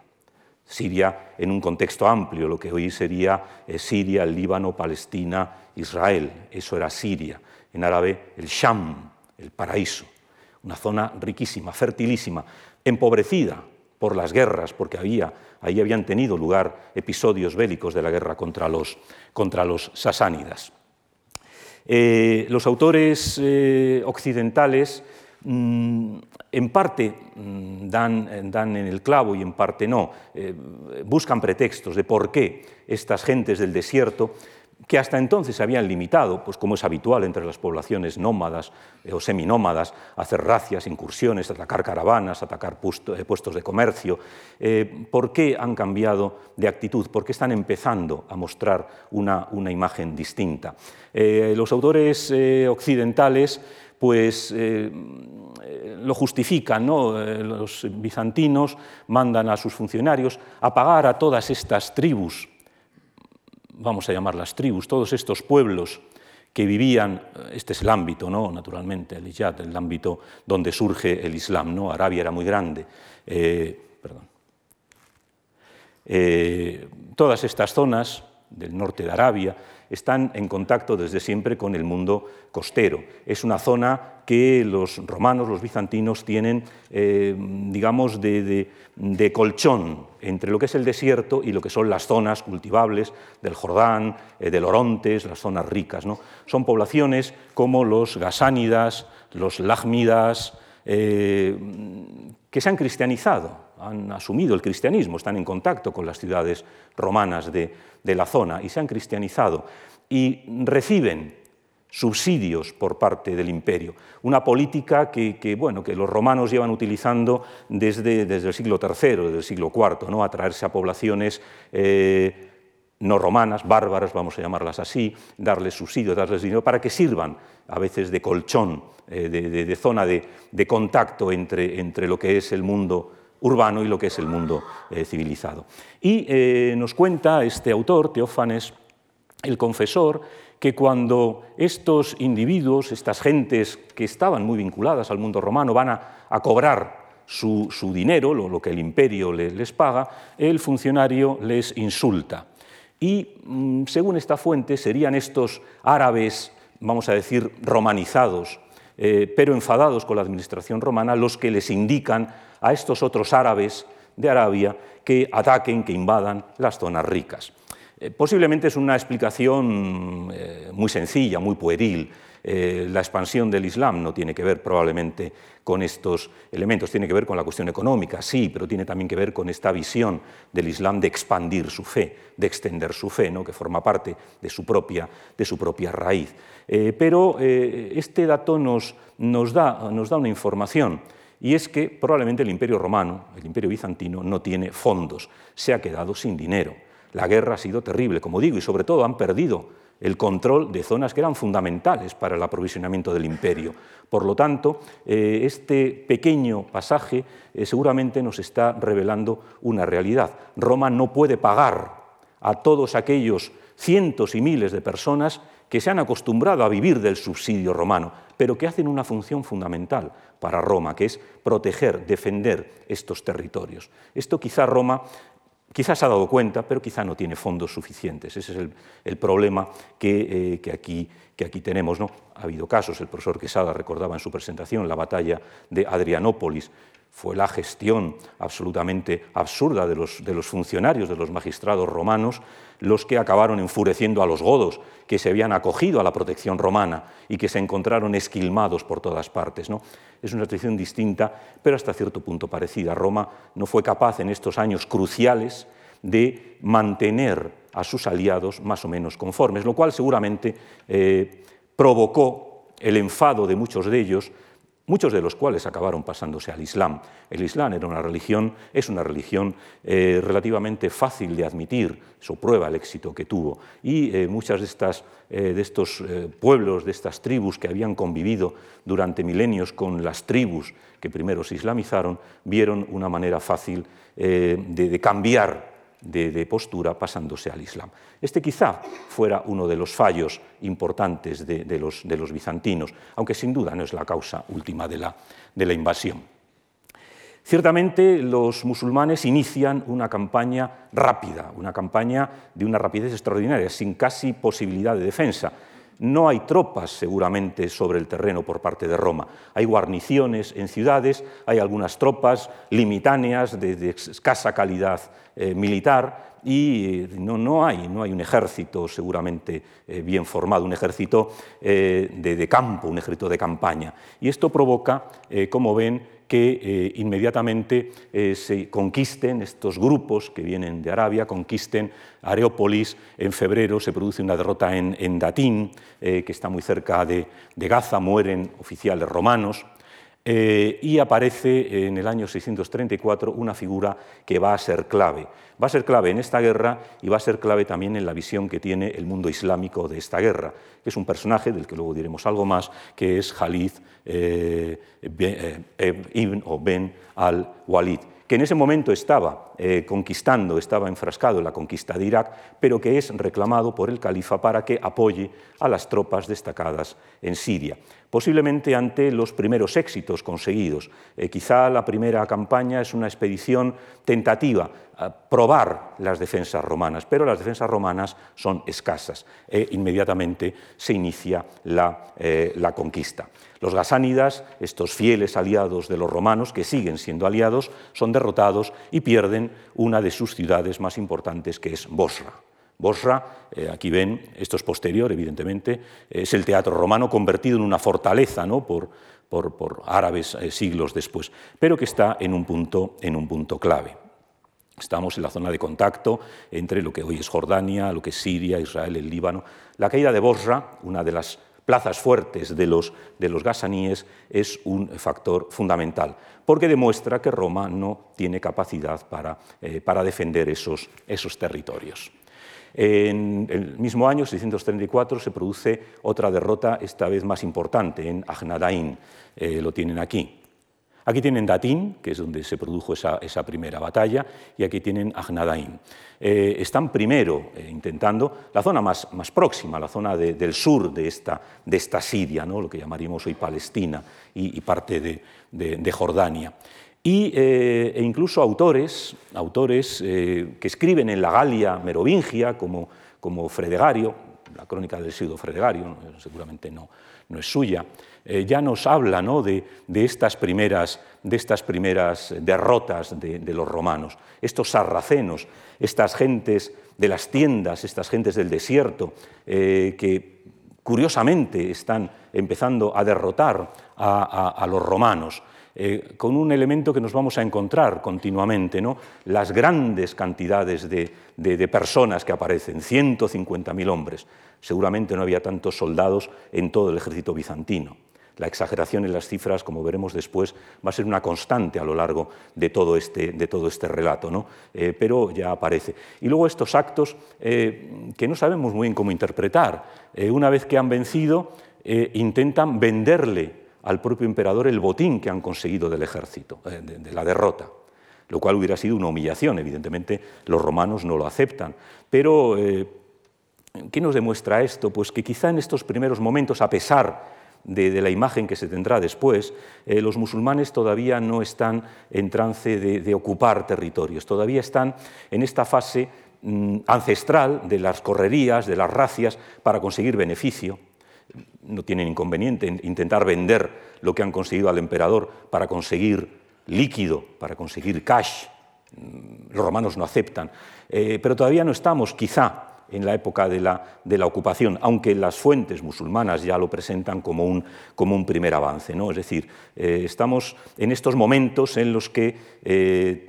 Siria en un contexto amplio, lo que hoy sería eh, Siria, Líbano, Palestina, Israel. Eso era Siria en árabe el Sham, el paraíso, una zona riquísima, fertilísima, empobrecida por las guerras, porque había, ahí habían tenido lugar episodios bélicos de la guerra contra los, contra los sasánidas. Eh, los autores eh, occidentales mm, en parte mm, dan, dan, en el clavo y en parte no, eh, buscan pretextos de por qué estas gentes del desierto que hasta entonces se habían limitado, pues como es habitual entre las poblaciones nómadas eh, o seminómadas, a hacer racias, incursiones, atacar caravanas, atacar eh, puestos de comercio. Eh, ¿Por qué han cambiado de actitud? ¿Por qué están empezando a mostrar una, imagen distinta? los autores occidentales pues lo justifican. ¿no? Los bizantinos mandan a sus funcionarios a pagar a todas estas tribus vamos a llamarlas tribus, todos estos pueblos que vivían, este es el ámbito, ¿no? naturalmente, el Iyad, el ámbito donde surge el Islam. ¿no? Arabia era muy grande. Eh, perdón. Eh, todas estas zonas del norte de Arabia están en contacto desde siempre con el mundo costero. Es una zona que los romanos, los bizantinos, tienen, eh, digamos, de, colchón entre lo que es el desierto y lo que son las zonas cultivables del Jordán, eh, del Orontes, las zonas ricas. ¿no? Son poblaciones como los gasánidas, los lagmidas, eh, que se han cristianizado, han asumido el cristianismo, están en contacto con las ciudades romanas de, de la zona y se han cristianizado y reciben subsidios por parte del imperio. Una política que, bueno, que los romanos llevan utilizando desde, desde, el siglo III, desde el siglo IV, ¿no? atraerse a poblaciones eh, no romanas, bárbaras, vamos a llamarlas así, darles subsidios, darles dinero, para que sirvan a veces de colchón, eh, de, zona de, contacto entre, entre, lo que es el mundo urbano y lo que es el mundo eh, civilizado. Y nos cuenta este autor, Teófanes, el confesor, que cuando estos individuos, estas gentes que estaban muy vinculadas al mundo romano, van a, cobrar su, dinero, lo, que el imperio les, paga, el funcionario les insulta. Y mm, según esta fuente serían estos árabes, vamos a decir, romanizados, eh, pero enfadados con la administración romana, los que les indican a estos otros árabes de Arabia que ataquen, que invadan las zonas ricas. Eh, posiblemente es una explicación eh, muy sencilla, muy pueril. Eh, la expansión del Islam no tiene que ver probablemente con estos elementos, tiene que ver con la cuestión económica, sí, pero tiene también que ver con esta visión del Islam de expandir su fe, de extender su fe, ¿no? que forma parte de su propia, de su propia raíz. pero este dato nos, nos, da, nos da una información y es que probablemente el imperio romano, el imperio bizantino, no tiene fondos, se ha quedado sin dinero. La guerra ha sido terrible, como digo, y sobre todo han perdido el control de zonas que eran fundamentales para el aprovisionamiento del imperio. Por lo tanto, eh, este pequeño pasaje eh, seguramente nos está revelando una realidad. Roma no puede pagar a todos aquellos cientos y miles de personas que se han acostumbrado a vivir del subsidio romano, pero que hacen una función fundamental para Roma, que es proteger, defender estos territorios. Esto quizá Roma Quizás se ha dado cuenta, pero quizá no tiene fondos suficientes. Ese es el, problema eh, que, aquí, que, aquí, tenemos. ¿no? Ha habido casos, el profesor Quesada recordaba en su presentación la batalla de Adrianópolis, fue la gestión absolutamente absurda de los, funcionarios, de los magistrados romanos, los que acabaron enfureciendo a los godos, que se habían acogido a la protección romana y que se encontraron esquilmados por todas partes. ¿no? Es una situación distinta, pero hasta cierto punto parecida. Roma no fue capaz en estos años cruciales de mantener a sus aliados más o menos conformes, lo cual seguramente eh, provocó el enfado de muchos de ellos muchos de los cuales acabaron pasándose al Islam. El Islam era una religión, es una religión eh, relativamente fácil de admitir, eso prueba el éxito que tuvo, y eh, muchas de, estas, eh, de estos pueblos, de estas tribus que habían convivido durante milenios con las tribus que primero se islamizaron, vieron una manera fácil de cambiar de, postura pasándose al Islam. Este quizá fuera uno de los fallos importantes de, los, bizantinos, aunque sin duda no es la causa última de la, invasión. Ciertamente los musulmanes inician una campaña rápida, una campaña de una rapidez extraordinaria, sin casi posibilidad de defensa. No hay tropas seguramente sobre el terreno por parte de Roma. Hay guarniciones en ciudades, hay algunas tropas limitáneas de, escasa calidad eh, militar y eh, no, no, hay, no hay un ejército seguramente eh, bien formado, un ejército de, de, campo, un ejército de campaña. Y esto provoca, como ven, que inmediatamente se conquisten estos grupos que vienen de Arabia, conquisten Areópolis. En febrero se produce una derrota en, en Datín, que está muy cerca de Gaza, mueren oficiales romanos. Eh, y aparece en el año 634 una figura que va a ser clave. Va a ser clave en esta guerra y va a ser clave también en la visión que tiene el mundo islámico de esta guerra, que es un personaje del que luego diremos algo más, que es Khalid eh, eh, ibn o Ben al-Walid que en ese momento estaba conquistando, estaba enfrascado en la conquista de Irak, pero que es reclamado por el califa para que apoye a las tropas destacadas en Siria. Posiblemente ante los primeros éxitos conseguidos. Eh, quizá la primera campaña es una expedición tentativa, a probar las defensas romanas, pero las defensas romanas son escasas e inmediatamente se inicia la, eh, la conquista. Los gasánidas, estos fieles aliados de los romanos, que siguen siendo aliados, son derrotados y pierden una de sus ciudades más importantes, que es Bosra. Bosra, eh, aquí ven, esto es posterior, evidentemente, es el teatro romano convertido en una fortaleza ¿no? por, árabes eh, siglos después, pero que está en un, punto, en un punto clave. Estamos en la zona de contacto entre lo que hoy es Jordania, lo que es Siria, Israel, el Líbano. La caída de Bosra, una de las plazas fuertes de los, de los gasaníes es un factor fundamental, porque demuestra que Roma no tiene capacidad para, eh, para defender esos, esos territorios. En el mismo año, 634, se produce otra derrota, esta vez más importante, en Agnadain. Eh, lo tienen aquí. Aquí tienen Datín, que es donde se produjo esa, primera batalla, y aquí tienen Agnadain. Eh, están primero eh, intentando la zona más, próxima, la zona del sur de esta, de esta Siria, ¿no? lo que llamaríamos hoy Palestina y, parte de, Jordania. Eh, e incluso autores, autores que escriben en la Galia merovingia, como, como Fredegario, la crónica del siglo Fredegario, seguramente no, no es suya, eh, ya nos habla de, estas primeras, de, estas primeras, derrotas de, los romanos, estos sarracenos, estas gentes de las tiendas, estas gentes del desierto, eh, que curiosamente están empezando a derrotar a, los romanos. Eh, con un elemento que nos vamos a encontrar continuamente, ¿no? las grandes cantidades de, personas que aparecen, 150.000 hombres. Seguramente no había tantos soldados en todo el ejército bizantino. La exageración en las cifras, como veremos después, va a ser una constante a lo largo de todo este, de todo este relato, ¿no? Eh, pero ya aparece. Y luego estos actos eh, que no sabemos muy bien cómo interpretar. Una vez que han vencido, intentan venderle al propio emperador el botín que han conseguido del ejército, de, la derrota lo cual hubiera sido una humillación. Evidentemente, los romanos no lo aceptan. Pero, ¿qué nos demuestra esto? Pues que quizá en estos primeros momentos, a pesar de, la imagen que se tendrá después, eh, los musulmanes todavía no están en trance de, ocupar territorios, todavía están en esta fase mm, ancestral de las correrías, de las racias, para conseguir beneficio. No tienen inconveniente en intentar vender lo que han conseguido al emperador para conseguir líquido, para conseguir cash. Mm, los romanos no aceptan. Eh, pero todavía no estamos, quizá, en la época de la, de la, ocupación, aunque las fuentes musulmanas ya lo presentan como un, como un primer avance. ¿no? Es decir, eh, estamos en estos momentos en los que eh,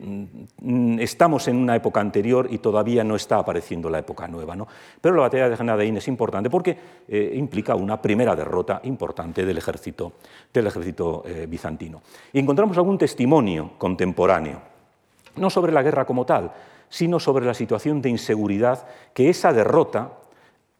estamos en una época anterior y todavía no está apareciendo la época nueva. ¿no? Pero la batalla de Genadaín es importante porque eh, implica una primera derrota importante del ejército, del ejército bizantino. Y encontramos algún testimonio contemporáneo, no sobre la guerra como tal, sino sobre la situación de inseguridad que esa derrota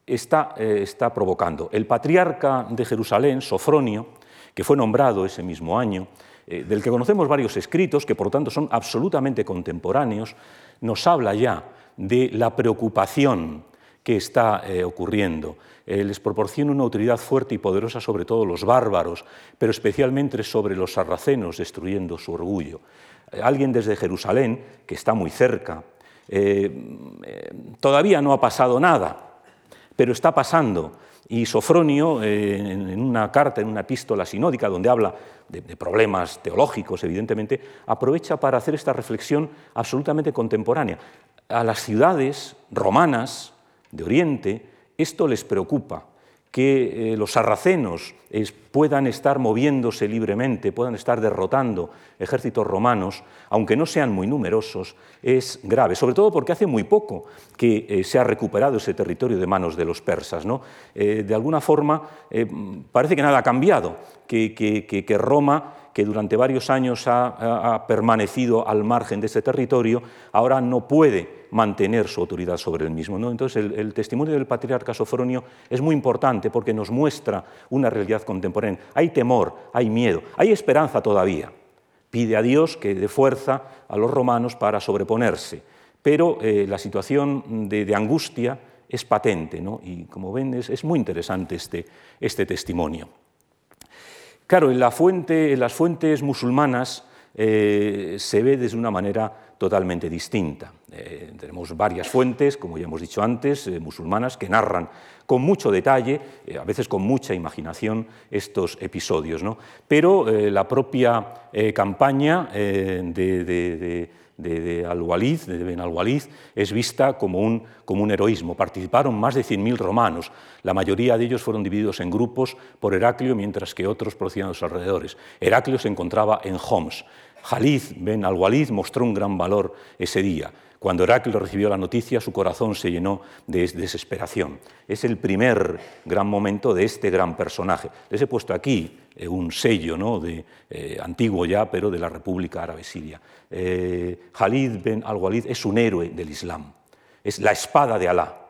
está, eh, está provocando. El patriarca de Jerusalén, Sofronio, que fue nombrado ese mismo año, eh, del que conocemos varios escritos, que por lo tanto son absolutamente contemporáneos, nos habla ya de la preocupación que está eh, ocurriendo. les proporciona una autoridad fuerte y poderosa sobre todos los bárbaros, pero especialmente sobre los sarracenos, destruyendo su orgullo. alguien desde Jerusalén, que está muy cerca, eh, eh, todavía no ha pasado nada, pero está pasando. Y Sofronio, eh, en una carta, en una epístola sinódica, donde habla de, problemas teológicos, evidentemente, aprovecha para hacer esta reflexión absolutamente contemporánea. a las ciudades romanas de Oriente esto les preocupa, que los sarracenos puedan estar moviéndose libremente, puedan estar derrotando ejércitos romanos, aunque no sean muy numerosos, es grave, sobre todo porque hace muy poco que eh, se ha recuperado ese territorio de manos de los persas. ¿no? Eh, de alguna forma parece que nada ha cambiado, que Roma que durante varios años ha, permanecido al margen de ese territorio, ahora no puede mantener su autoridad sobre el mismo. Entonces, el, testimonio del patriarca Sofronio es muy importante porque nos muestra una realidad contemporánea. Hay temor, hay miedo, hay esperanza todavía. Pide a Dios que dé fuerza a los romanos para sobreponerse, pero eh, la situación de, angustia es patente, y como ven es, muy interesante este, este testimonio. Claro, en, las fuentes musulmanas eh, se ve desde una manera totalmente distinta. Eh, tenemos varias fuentes, como ya hemos dicho antes, eh, musulmanas, que narran con mucho detalle, a veces con mucha imaginación, estos episodios. Pero la propia campaña de de, Al-Walid, de Ben Al-Walid, es vista como un, como un heroísmo. Participaron más de 100.000 romanos, la mayoría de ellos fueron divididos en grupos por Heraclio, mientras que otros procedían a los alrededores. Heraclio se encontraba en Homs. Jalid Ben Al-Walid mostró un gran valor ese día. Cuando Heraclio recibió la noticia, su corazón se llenó de desesperación. Es el primer gran momento de este gran personaje. Les he puesto aquí eh, un sello ¿no? de, eh, antiguo ya, pero de la República Árabe Siria. Eh, Khalid ben al-Walid es un héroe del Islam, es la espada de Alá.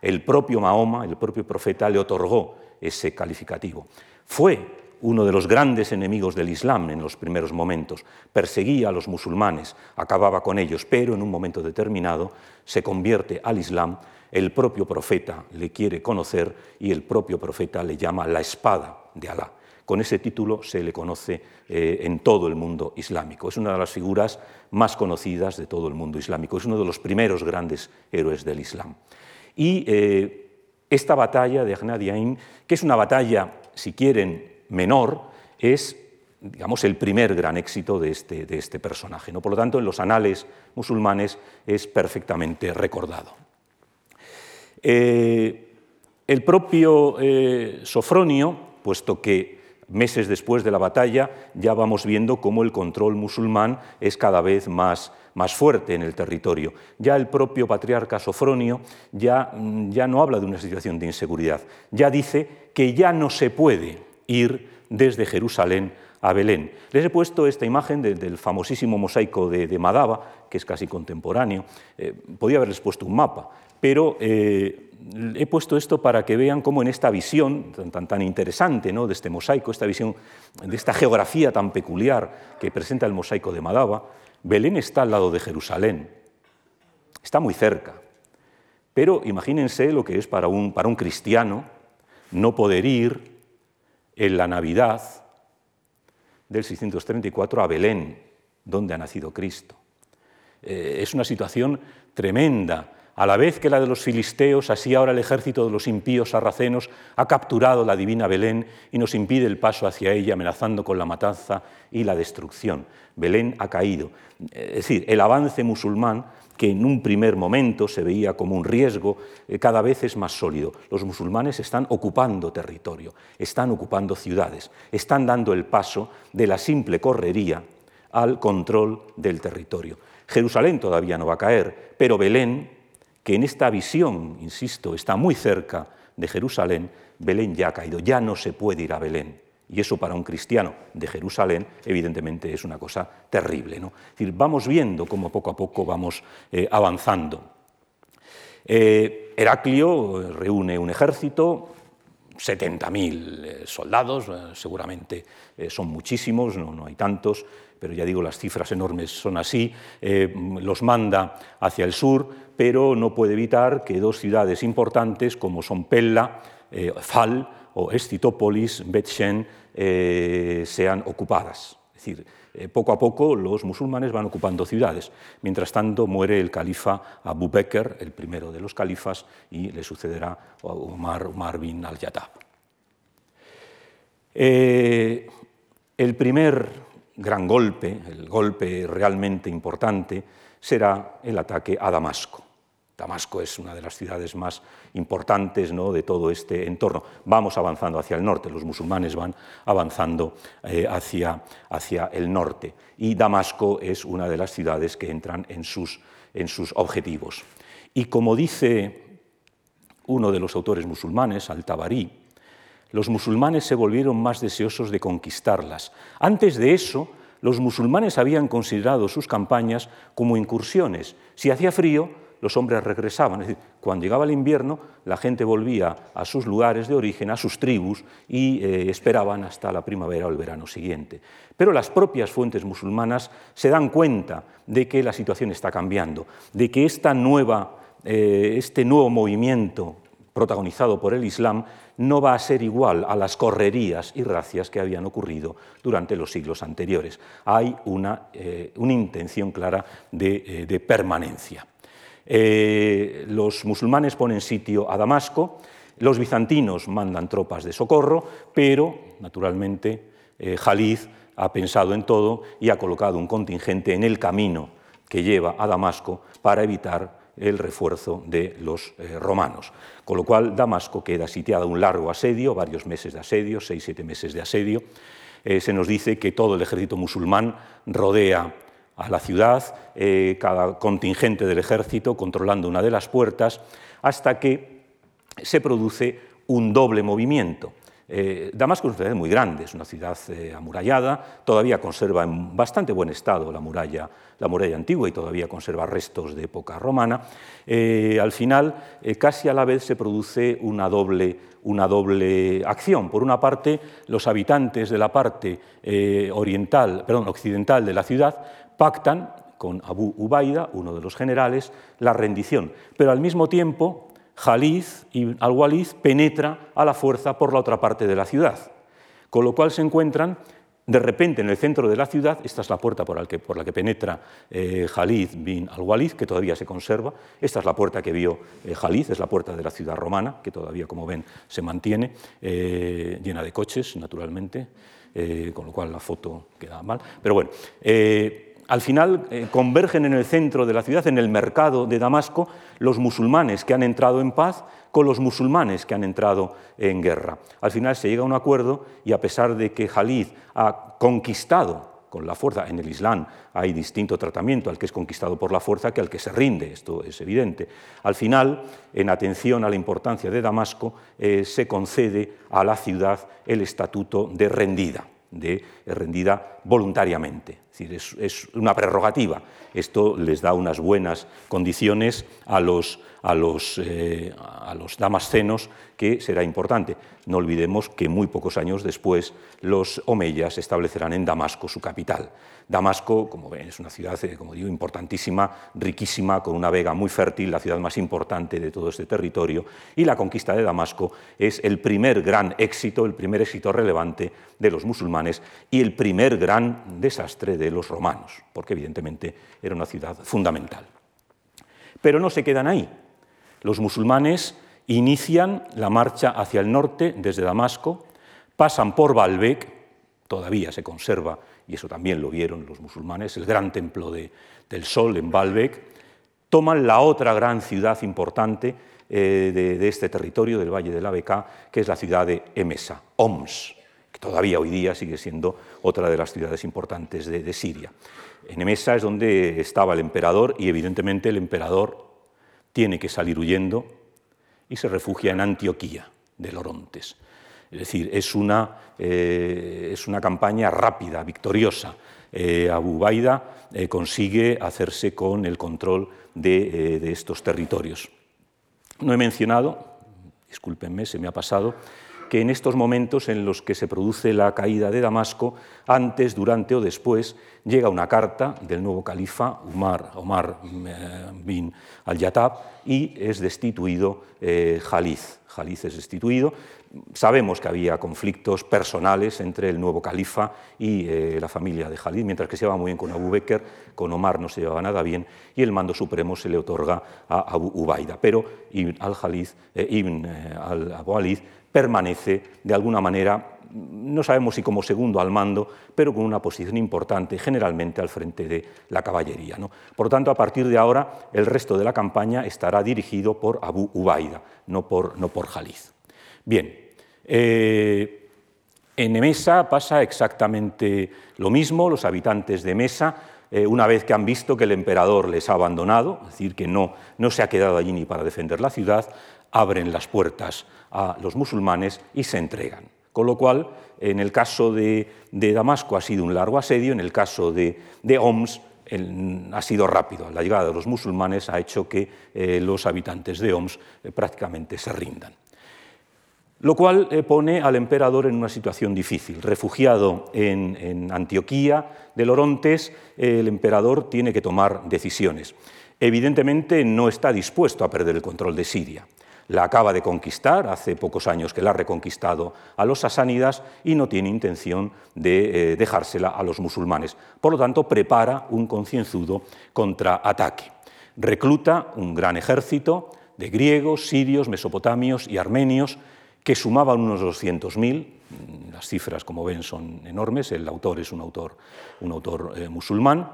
El propio Mahoma, el propio profeta, le otorgó ese calificativo. Fue uno de los grandes enemigos del Islam en los primeros momentos, perseguía a los musulmanes, acababa con ellos, pero en un momento determinado se convierte al Islam, el propio profeta le quiere conocer y el propio profeta le llama la espada de Alá. Con ese título se le conoce eh, en todo el mundo islámico. Es una de las figuras más conocidas de todo el mundo islámico. Es uno de los primeros grandes héroes del Islam. Y eh, esta batalla de Agnadiain, que es una batalla, si quieren, menor, es digamos, el primer gran éxito de este, de este personaje. ¿no? Por lo tanto, en los anales musulmanes es perfectamente recordado. Eh, el propio Sofronio, puesto que meses después de la batalla, ya vamos viendo cómo el control musulmán es cada vez más, más fuerte en el territorio. Ya el propio patriarca Sofronio ya, ya no habla de una situación de inseguridad, ya dice que ya no se puede ir desde Jerusalén a Belén. Les he puesto esta imagen del famosísimo mosaico de, Madaba, que es casi contemporáneo. Eh, podía haberles puesto un mapa, pero eh, he puesto esto para que vean cómo en esta visión tan, interesante ¿no? de este mosaico, esta visión de esta geografía tan peculiar que presenta el mosaico de Madaba, Belén está al lado de Jerusalén, está muy cerca. Pero imagínense lo que es para un cristiano no poder ir en la Navidad del 634 a Belén, donde ha nacido Cristo. Eh, es una situación tremenda a la vez que la de los filisteos, así ahora el ejército de los impíos sarracenos ha capturado la divina Belén y nos impide el paso hacia ella, amenazando con la matanza y la destrucción. Belén ha caído. Es decir, el avance musulmán, que en un primer momento se veía como un riesgo, eh, cada vez es más sólido. Los musulmanes están ocupando territorio, están ocupando ciudades, están dando el paso de la simple correría al control del territorio. Jerusalén todavía no va a caer, pero Belén que en esta visión, insisto, está muy cerca de Jerusalén, Belén ya ha caído, ya no se puede ir a Belén. Y eso para un cristiano de Jerusalén, evidentemente, es una cosa terrible. ¿no? Es decir, vamos viendo cómo poco a poco vamos eh, avanzando. Eh, Heraclio reúne un ejército, 70.000 eh, soldados, seguramente son muchísimos, no, hay tantos, pero ya digo, las cifras enormes son así, eh, los manda hacia el sur, pero no puede evitar que dos ciudades importantes como son Pella, eh, Fal o Escitópolis, Bethshen, eh, sean ocupadas. Es decir, poco a poco los musulmanes van ocupando ciudades. Mientras tanto, muere el califa Abu Bakr, el primero de los califas, y le sucederá Omar, Omar bin al-Yatab. el primer gran golpe, el golpe realmente importante, será el ataque a Damasco. Damasco es una de las ciudades más importantes ¿no? de todo este entorno. Vamos avanzando hacia el norte, los musulmanes van avanzando eh, hacia, hacia, el norte y Damasco es una de las ciudades que entran en sus, en sus objetivos. Y como dice uno de los autores musulmanes, Al-Tabari, los musulmanes se volvieron más deseosos de conquistarlas. Antes de eso, los musulmanes habían considerado sus campañas como incursiones. Si hacía frío, los hombres regresaban. Es decir, cuando llegaba el invierno, la gente volvía a sus lugares de origen, a sus tribus, y eh, esperaban hasta la primavera o el verano siguiente. Pero las propias fuentes musulmanas se dan cuenta de que la situación está cambiando, de que esta nueva, eh, este nuevo movimiento protagonizado por el Islam no va a ser igual a las correrías y racias que habían ocurrido durante los siglos anteriores. Hay una, eh, intención clara de, eh, permanencia. Eh, los musulmanes ponen sitio a Damasco, los bizantinos mandan tropas de socorro, pero, naturalmente, Jalid ha pensado en todo y ha colocado un contingente en el camino que lleva a Damasco para evitar el refuerzo de los eh, romanos. Con lo cual Damasco queda sitiada un largo asedio, varios meses de asedio, seis, siete meses de asedio. Eh, se nos dice que todo el ejército musulmán rodea a la ciudad, eh, cada contingente del ejército controlando una de las puertas, hasta que se produce un doble movimiento. Eh, Damasco es una ciudad muy grande, es una ciudad eh, amurallada, todavía conserva en bastante buen estado la muralla, la muralla antigua y todavía conserva restos de época romana. Al final, casi a la vez se produce una doble, una doble acción. Por una parte, los habitantes de la parte oriental, perdón, occidental de la ciudad pactan con Abu Ubaida, uno de los generales, la rendición, pero al mismo tiempo Jalid y al-Walid penetra a la fuerza por la otra parte de la ciudad, con lo cual se encuentran de repente en el centro de la ciudad, esta es la puerta por, la que penetra eh, Jalid bin al-Walid, que todavía se conserva, esta es la puerta que vio eh, Jalid, es la puerta de la ciudad romana, que todavía, como ven, se mantiene, eh, llena de coches, naturalmente, con lo cual la foto queda mal, pero bueno al final eh, convergen en el centro de la ciudad, en el mercado de Damasco, los musulmanes que han entrado en paz con los musulmanes que han entrado en guerra. Al final se llega a un acuerdo y a pesar de que Jalid ha conquistado con la fuerza, en el Islam hay distinto tratamiento al que es conquistado por la fuerza que al que se rinde, esto es evidente. Al final, en atención a la importancia de Damasco, eh, se concede a la ciudad el estatuto de rendida de rendida voluntariamente. Es, decir, es, una prerrogativa. Esto les da unas buenas condiciones a los, a los, eh, a los damascenos, que será importante. No olvidemos que muy pocos años después los omeyas establecerán en Damasco su capital. Damasco, como ven, es una ciudad, eh, como digo, importantísima, riquísima, con una vega muy fértil, la ciudad más importante de todo este territorio, y la conquista de Damasco es el primer gran éxito, el primer éxito relevante de los musulmanes y el primer gran desastre de los romanos, porque evidentemente era una ciudad fundamental. Pero no se quedan ahí. Los musulmanes inician la marcha hacia el norte desde Damasco, pasan por Baalbek, todavía se conserva, y eso también lo vieron los musulmanes, el gran templo del sol en Baalbek, toman la otra gran ciudad importante eh, de, este territorio, del Valle de la Beca, que es la ciudad de Emesa, Oms, que todavía hoy día sigue siendo otra de las ciudades importantes de, de Siria. En Emesa es donde estaba el emperador y evidentemente el emperador tiene que salir huyendo y se refugia en Antioquía de Lorontes. Es decir, es una, eh, es una campaña rápida, victoriosa. Eh, Abu Baida eh, consigue hacerse con el control de, de estos territorios. No he mencionado, discúlpenme, se me ha pasado, que en estos momentos en los que se produce la caída de Damasco, antes, durante o después, llega una carta del nuevo califa Umar, Omar eh, bin al-Yatab y es destituido eh, Jalid. Jalid es destituido. Sabemos que había conflictos personales entre el nuevo califa y eh, la familia de Jalid, mientras que se llevaba muy bien con Abu Bakr, con Omar no se llevaba nada bien y el mando supremo se le otorga a Abu Ubaida. Pero Ibn al-Jalid, Ibn al-Abu permanece de alguna manera no sabemos si como segundo al mando, pero con una posición importante, generalmente al frente de la caballería. Por lo tanto, a partir de ahora, el resto de la campaña estará dirigido por Abu Ubaida, no por, no por Jaliz. Bien, eh, en Mesa pasa exactamente lo mismo. Los habitantes de Mesa, eh, una vez que han visto que el emperador les ha abandonado, es decir, que no, no se ha quedado allí ni para defender la ciudad, abren las puertas a los musulmanes y se entregan. Con lo cual, en el caso de, Damasco ha sido un largo asedio, en el caso de, de Homs ha sido rápido. La llegada de los musulmanes ha hecho que eh, los habitantes de Homs prácticamente se rindan. Lo cual eh, pone al emperador en una situación difícil. Refugiado en, Antioquía del Orontes, el emperador tiene que tomar decisiones. Evidentemente no está dispuesto a perder el control de Siria la acaba de conquistar, hace pocos años que la ha reconquistado a los sasánidas y no tiene intención de eh, dejársela a los musulmanes. Por lo tanto, prepara un concienzudo contraataque. Recluta un gran ejército de griegos, sirios, mesopotamios y armenios que sumaban unos 200.000. Las cifras, como ven, son enormes. El autor es un autor, un autor eh, musulmán.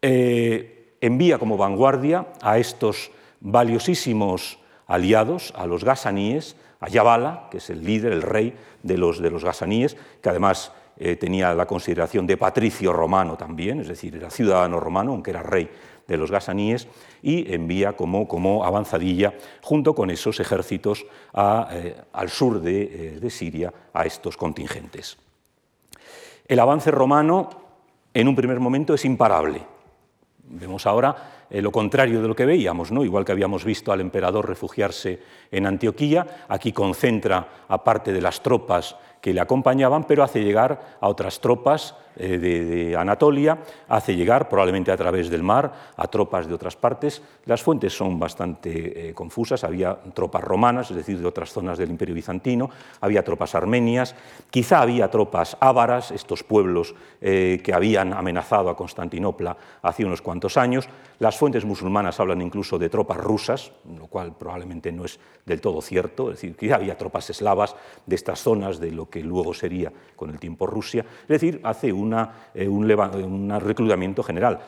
Eh, envía como vanguardia a estos valiosísimos aliados a los gasaníes, a Yabala, que es el líder, el rey de los, de los que además eh, tenía la consideración de patricio romano también, es decir, era ciudadano romano, aunque era rey de los gasaníes, y envía como, como avanzadilla, junto con esos ejércitos, eh, al sur de, eh, de Siria, a estos contingentes. El avance romano, en un primer momento, es imparable. Vemos ahora eh, lo contrario de lo que veíamos, ¿no? igual que habíamos visto al emperador refugiarse en Antioquía, aquí concentra a parte de las tropas que le acompañaban, pero hace llegar a otras tropas eh, de, Anatolia, hace llegar, probablemente a través del mar, a tropas de otras partes. Las fuentes son bastante eh, confusas, había tropas romanas, es decir, de otras zonas del Imperio Bizantino, había tropas armenias, quizá había tropas ávaras, estos pueblos eh, que habían amenazado a Constantinopla hace unos cuantos años. Las fuentes musulmanas hablan incluso de tropas rusas, lo cual probablemente no es del todo cierto, es decir, quizá había tropas eslavas de estas zonas de lo que luego sería con el tiempo Rusia, es decir, hace eh, un, reclutamiento general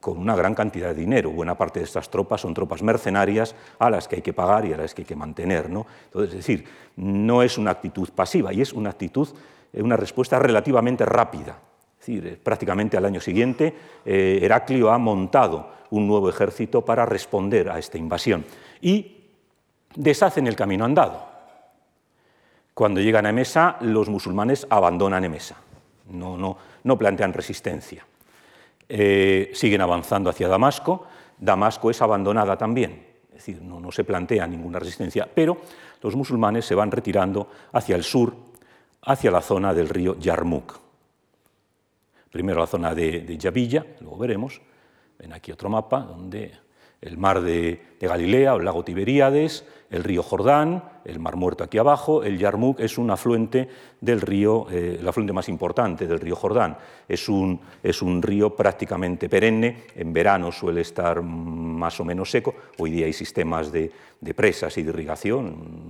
con una gran cantidad de dinero. Buena parte de estas tropas son tropas mercenarias a las que hay que pagar y a las que hay que mantener. ¿no? Entonces, es decir, no es una actitud pasiva y es una actitud, eh, una respuesta relativamente rápida. Es decir, eh, prácticamente al año siguiente, Heraclio ha montado un nuevo ejército para responder a esta invasión y deshacen el camino andado. Cuando llegan a Emesa, los musulmanes abandonan Emesa, no, no, no plantean resistencia. Eh, siguen avanzando hacia Damasco, Damasco es abandonada también, es decir, no, se plantea ninguna resistencia, pero los musulmanes se van retirando hacia el sur, hacia la zona del río Yarmouk. Primero la zona de, de luego veremos, ven aquí otro mapa donde el mar de, Galilea el lago Tiberíades, el río Jordán, el Mar Muerto aquí abajo, el Yarmouk es un afluente del río, eh, el afluente más importante del río Jordán. Es un, es un, río prácticamente perenne, en verano suele estar más o menos seco, hoy día hay sistemas de, presas y de irrigación,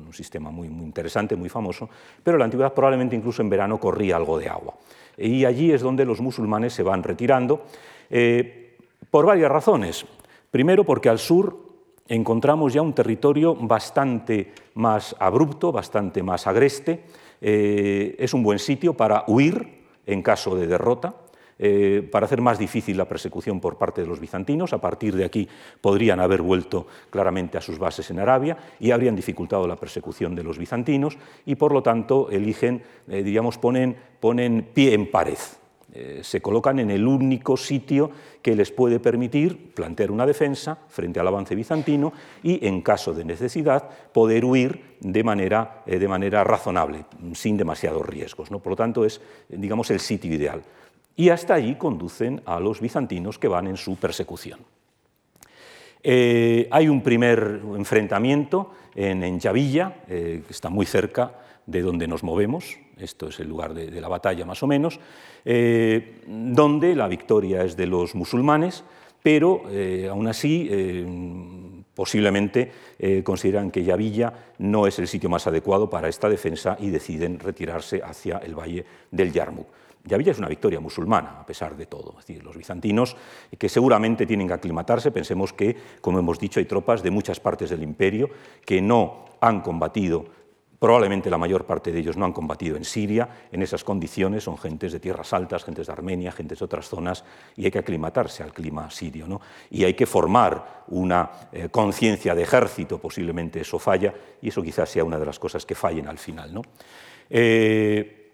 un sistema muy, muy, interesante, muy famoso, pero en la antigüedad probablemente incluso en verano corría algo de agua. Y allí es donde los musulmanes se van retirando, eh, por varias razones. Primero porque al sur encontramos ya un territorio bastante más abrupto, bastante más agreste. Eh, es un buen sitio para huir en caso de derrota, eh, para hacer más difícil la persecución por parte de los bizantinos. A partir de aquí podrían haber vuelto claramente a sus bases en Arabia y habrían dificultado la persecución de los bizantinos y por lo tanto eligen, eh, digamos, ponen, ponen pie en pared. Eh, se colocan en el único sitio que les puede permitir plantear una defensa frente al avance bizantino y, en caso de necesidad, poder huir de manera, eh, de manera razonable, sin demasiados riesgos. ¿no? Por lo tanto, es digamos, el sitio ideal. Y hasta allí conducen a los bizantinos que van en su persecución. Eh, hay un primer enfrentamiento en, en Yavilla, que está muy cerca de donde nos movemos, esto es el lugar de, la batalla más o menos, eh, donde la victoria es de los musulmanes, pero eh, aún así, eh, posiblemente consideran que Yavilla no es el sitio más adecuado para esta defensa y deciden retirarse hacia el valle del Yarmouk. Yavilla es una victoria musulmana, a pesar de todo. Es decir, los bizantinos, que seguramente tienen que aclimatarse, pensemos que, como hemos dicho, hay tropas de muchas partes del imperio que no han combatido Probablemente la mayor parte de ellos no han combatido en Siria, en esas condiciones son gentes de tierras altas, gentes de Armenia, gentes de otras zonas, y hay que aclimatarse al clima sirio. ¿no? Y hay que formar una eh, conciencia de ejército, posiblemente eso falla, y eso quizás sea una de las cosas que fallen al final. ¿no? Eh,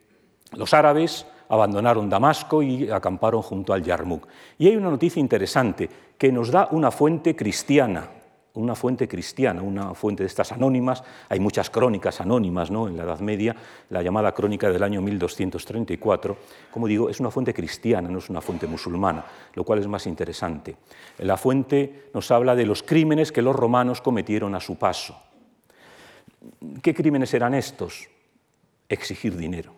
los árabes abandonaron Damasco y acamparon junto al Yarmouk. Y hay una noticia interesante que nos da una fuente cristiana una fuente cristiana, una fuente de estas anónimas. Hay muchas crónicas anónimas ¿no? en la Edad Media, la llamada crónica del año 1234. Como digo, es una fuente cristiana, no es una fuente musulmana, lo cual es más interesante. La fuente nos habla de los crímenes que los romanos cometieron a su paso. ¿Qué crímenes eran estos? Exigir dinero.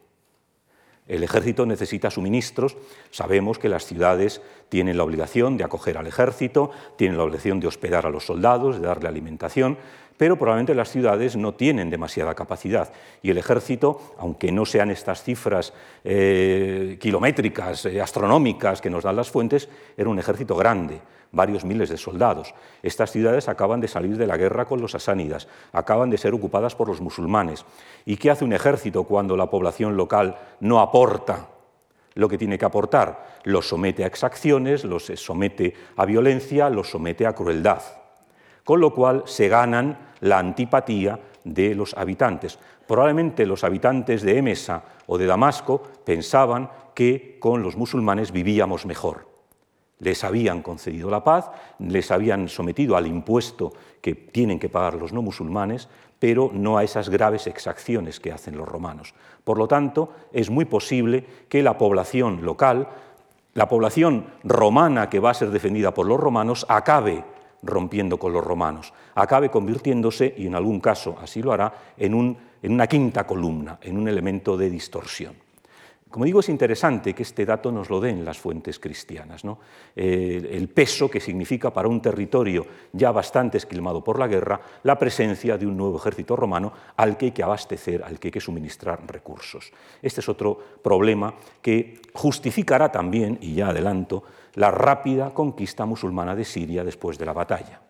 El ejército necesita suministros. Sabemos que las ciudades tienen la obligación de acoger al ejército, tienen la obligación de hospedar a los soldados, de darle alimentación, pero probablemente las ciudades no tienen demasiada capacidad. Y el ejército, aunque no sean estas cifras eh, kilométricas, eh, astronómicas que nos dan las fuentes, era un ejército grande varios miles de soldados. Estas ciudades acaban de salir de la guerra con los asánidas, acaban de ser ocupadas por los musulmanes. ¿Y qué hace un ejército cuando la población local no aporta lo que tiene que aportar? Los somete a exacciones, los somete a violencia, los somete a crueldad. Con lo cual se ganan la antipatía de los habitantes. Probablemente los habitantes de Emesa o de Damasco pensaban que con los musulmanes vivíamos mejor. Les habían concedido la paz, les habían sometido al impuesto que tienen que pagar los no musulmanes, pero no a esas graves exacciones que hacen los romanos. Por lo tanto, es muy posible que la población local, la población romana que va a ser defendida por los romanos, acabe rompiendo con los romanos, acabe convirtiéndose, y en algún caso así lo hará, en, una quinta columna, en un elemento de distorsión. Como digo, es interesante que este dato nos lo den las fuentes cristianas. el peso que significa para un territorio ya bastante esquilmado por la guerra la presencia de un nuevo ejército romano al que hay que abastecer, al que hay que suministrar recursos. Este es otro problema que justificará también, y ya adelanto, la rápida conquista musulmana de Siria después de la batalla.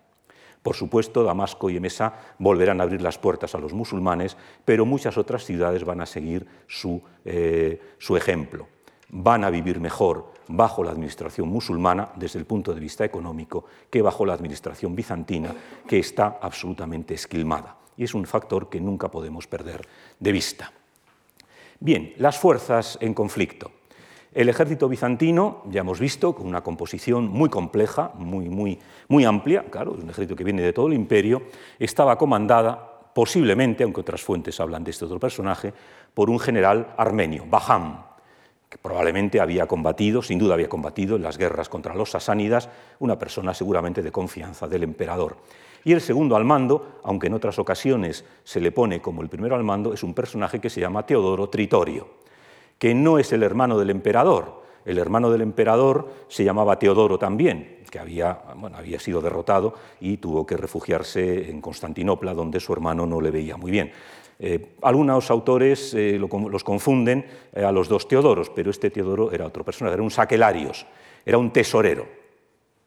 Por supuesto, Damasco y Emesa volverán a abrir las puertas a los musulmanes, pero muchas otras ciudades van a seguir su, eh, su ejemplo. Van a vivir mejor bajo la administración musulmana desde el punto de vista económico que bajo la administración bizantina, que está absolutamente esquilmada. Y es un factor que nunca podemos perder de vista. Bien, las fuerzas en conflicto. El ejército bizantino, ya hemos visto, con una composición muy compleja, muy, muy, muy amplia, claro, un ejército que viene de todo el imperio, estaba comandada posiblemente, aunque otras fuentes hablan de este otro personaje, por un general armenio, Baham, que probablemente había combatido, sin duda había combatido en las guerras contra los sasánidas, una persona seguramente de confianza del emperador. Y el segundo al mando, aunque en otras ocasiones se le pone como el primero al mando, es un personaje que se llama Teodoro Tritorio que no es el hermano del emperador. El hermano del emperador se llamaba Teodoro también, que había, había sido derrotado y tuvo que refugiarse en Constantinopla, donde su hermano no le veía muy bien. Eh, algunos autores eh, los confunden eh, a los dos Teodoros, pero este Teodoro era otro personaje, era un saquelarios, era un tesorero.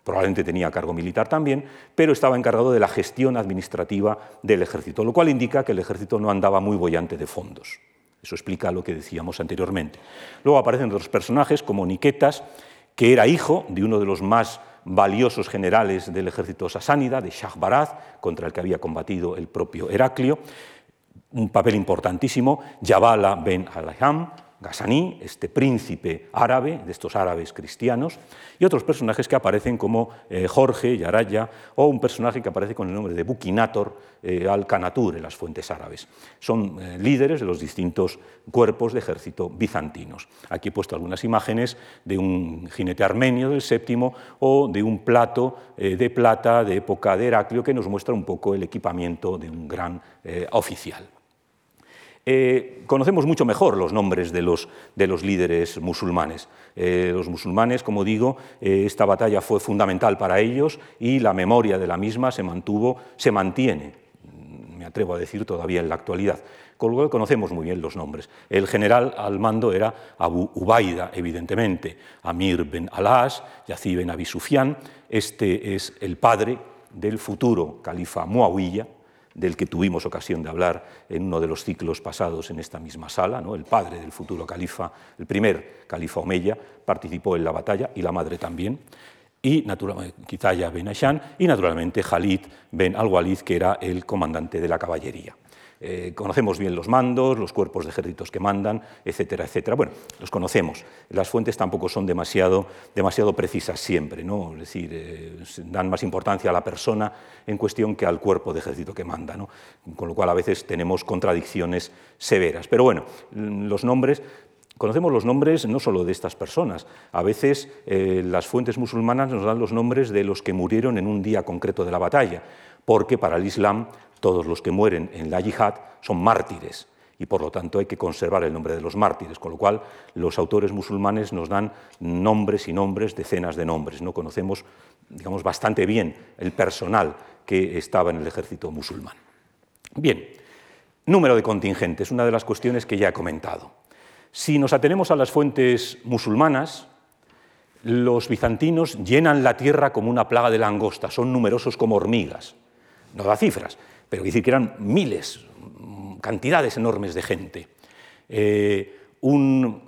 Probablemente tenía cargo militar también, pero estaba encargado de la gestión administrativa del ejército, lo cual indica que el ejército no andaba muy bollante de fondos. Eso explica lo que decíamos anteriormente. Luego aparecen otros personajes como Niquetas, que era hijo de uno de los más valiosos generales del ejército sasánida, de Shahbaraz, contra el que había combatido el propio Heraclio, un papel importantísimo, Yabala ben Alayham, Ghazani, este príncipe árabe, de estos árabes cristianos, y otros personajes que aparecen como eh, Jorge, Yaraya, o un personaje que aparece con el nombre de Bukinator eh, al-Kanatur en las fuentes árabes. Son eh, líderes de los distintos cuerpos de ejército bizantinos. Aquí he puesto algunas imágenes de un jinete armenio del séptimo o de un plato de plata de época de Heraclio que nos muestra un poco el equipamiento de un gran oficial. Eh, conocemos mucho mejor los nombres de los, de los líderes musulmanes. Eh, los musulmanes, como digo, eh, esta batalla fue fundamental para ellos y la memoria de la misma se mantuvo, se mantiene, me atrevo a decir todavía en la actualidad. Con conocemos muy bien los nombres. El general al mando era Abu Ubaida, evidentemente, Amir ben Alas, Yazid ben Abi Sufyan. Este es el padre del futuro califa Muawiyah, del que tuvimos ocasión de hablar en uno de los ciclos pasados en esta misma sala, el padre del futuro califa, el primer califa Omeya, participó en la batalla y la madre también, y naturalmente Kitaya ben Ashan y naturalmente Khalid ben al-Walid, que era el comandante de la caballería. Eh, conocemos bien los mandos, los cuerpos de ejércitos que mandan, etcétera, etcétera. Bueno, los conocemos. Las fuentes tampoco son demasiado, demasiado precisas siempre, ¿no? es decir, eh, dan más importancia a la persona en cuestión que al cuerpo de ejército que manda, ¿no? con lo cual a veces tenemos contradicciones severas. Pero bueno, los nombres Conocemos los nombres no solo de estas personas, a veces eh, las fuentes musulmanas nos dan los nombres de los que murieron en un día concreto de la batalla, porque para el Islam todos los que mueren en la yihad son mártires y por lo tanto hay que conservar el nombre de los mártires, con lo cual los autores musulmanes nos dan nombres y nombres, decenas de nombres. No conocemos, digamos, bastante bien el personal que estaba en el ejército musulmán. Bien, número de contingentes, una de las cuestiones que ya he comentado. Si nos atenemos a las fuentes musulmanas, los bizantinos llenan la tierra como una plaga de langosta, son numerosos como hormigas. No da cifras, pero decir que eran miles, cantidades enormes de gente. Eh, un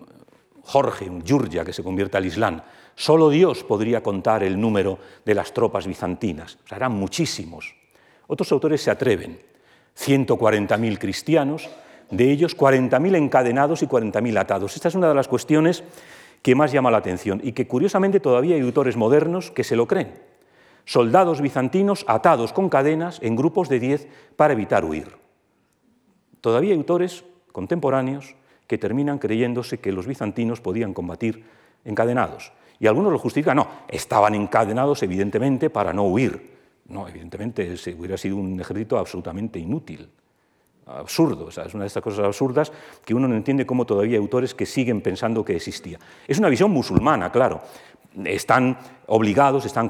Jorge, un Yurgia que se convierte al Islam, solo Dios podría contar el número de las tropas bizantinas, o sea, eran muchísimos. Otros autores se atreven, 140.000 cristianos, de ellos 40.000 encadenados y 40.000 atados. Esta es una de las cuestiones que más llama la atención y que curiosamente todavía hay autores modernos que se lo creen soldados bizantinos atados con cadenas en grupos de diez para evitar huir. Todavía hay autores contemporáneos que terminan creyéndose que los bizantinos podían combatir encadenados. Y algunos lo justifican, no, estaban encadenados evidentemente para no huir. No, evidentemente se hubiera sido un ejército absolutamente inútil, absurdo. es una de estas cosas absurdas que uno no entiende cómo todavía hay autores que siguen pensando que existía. Es una visión musulmana, claro, están obligados, están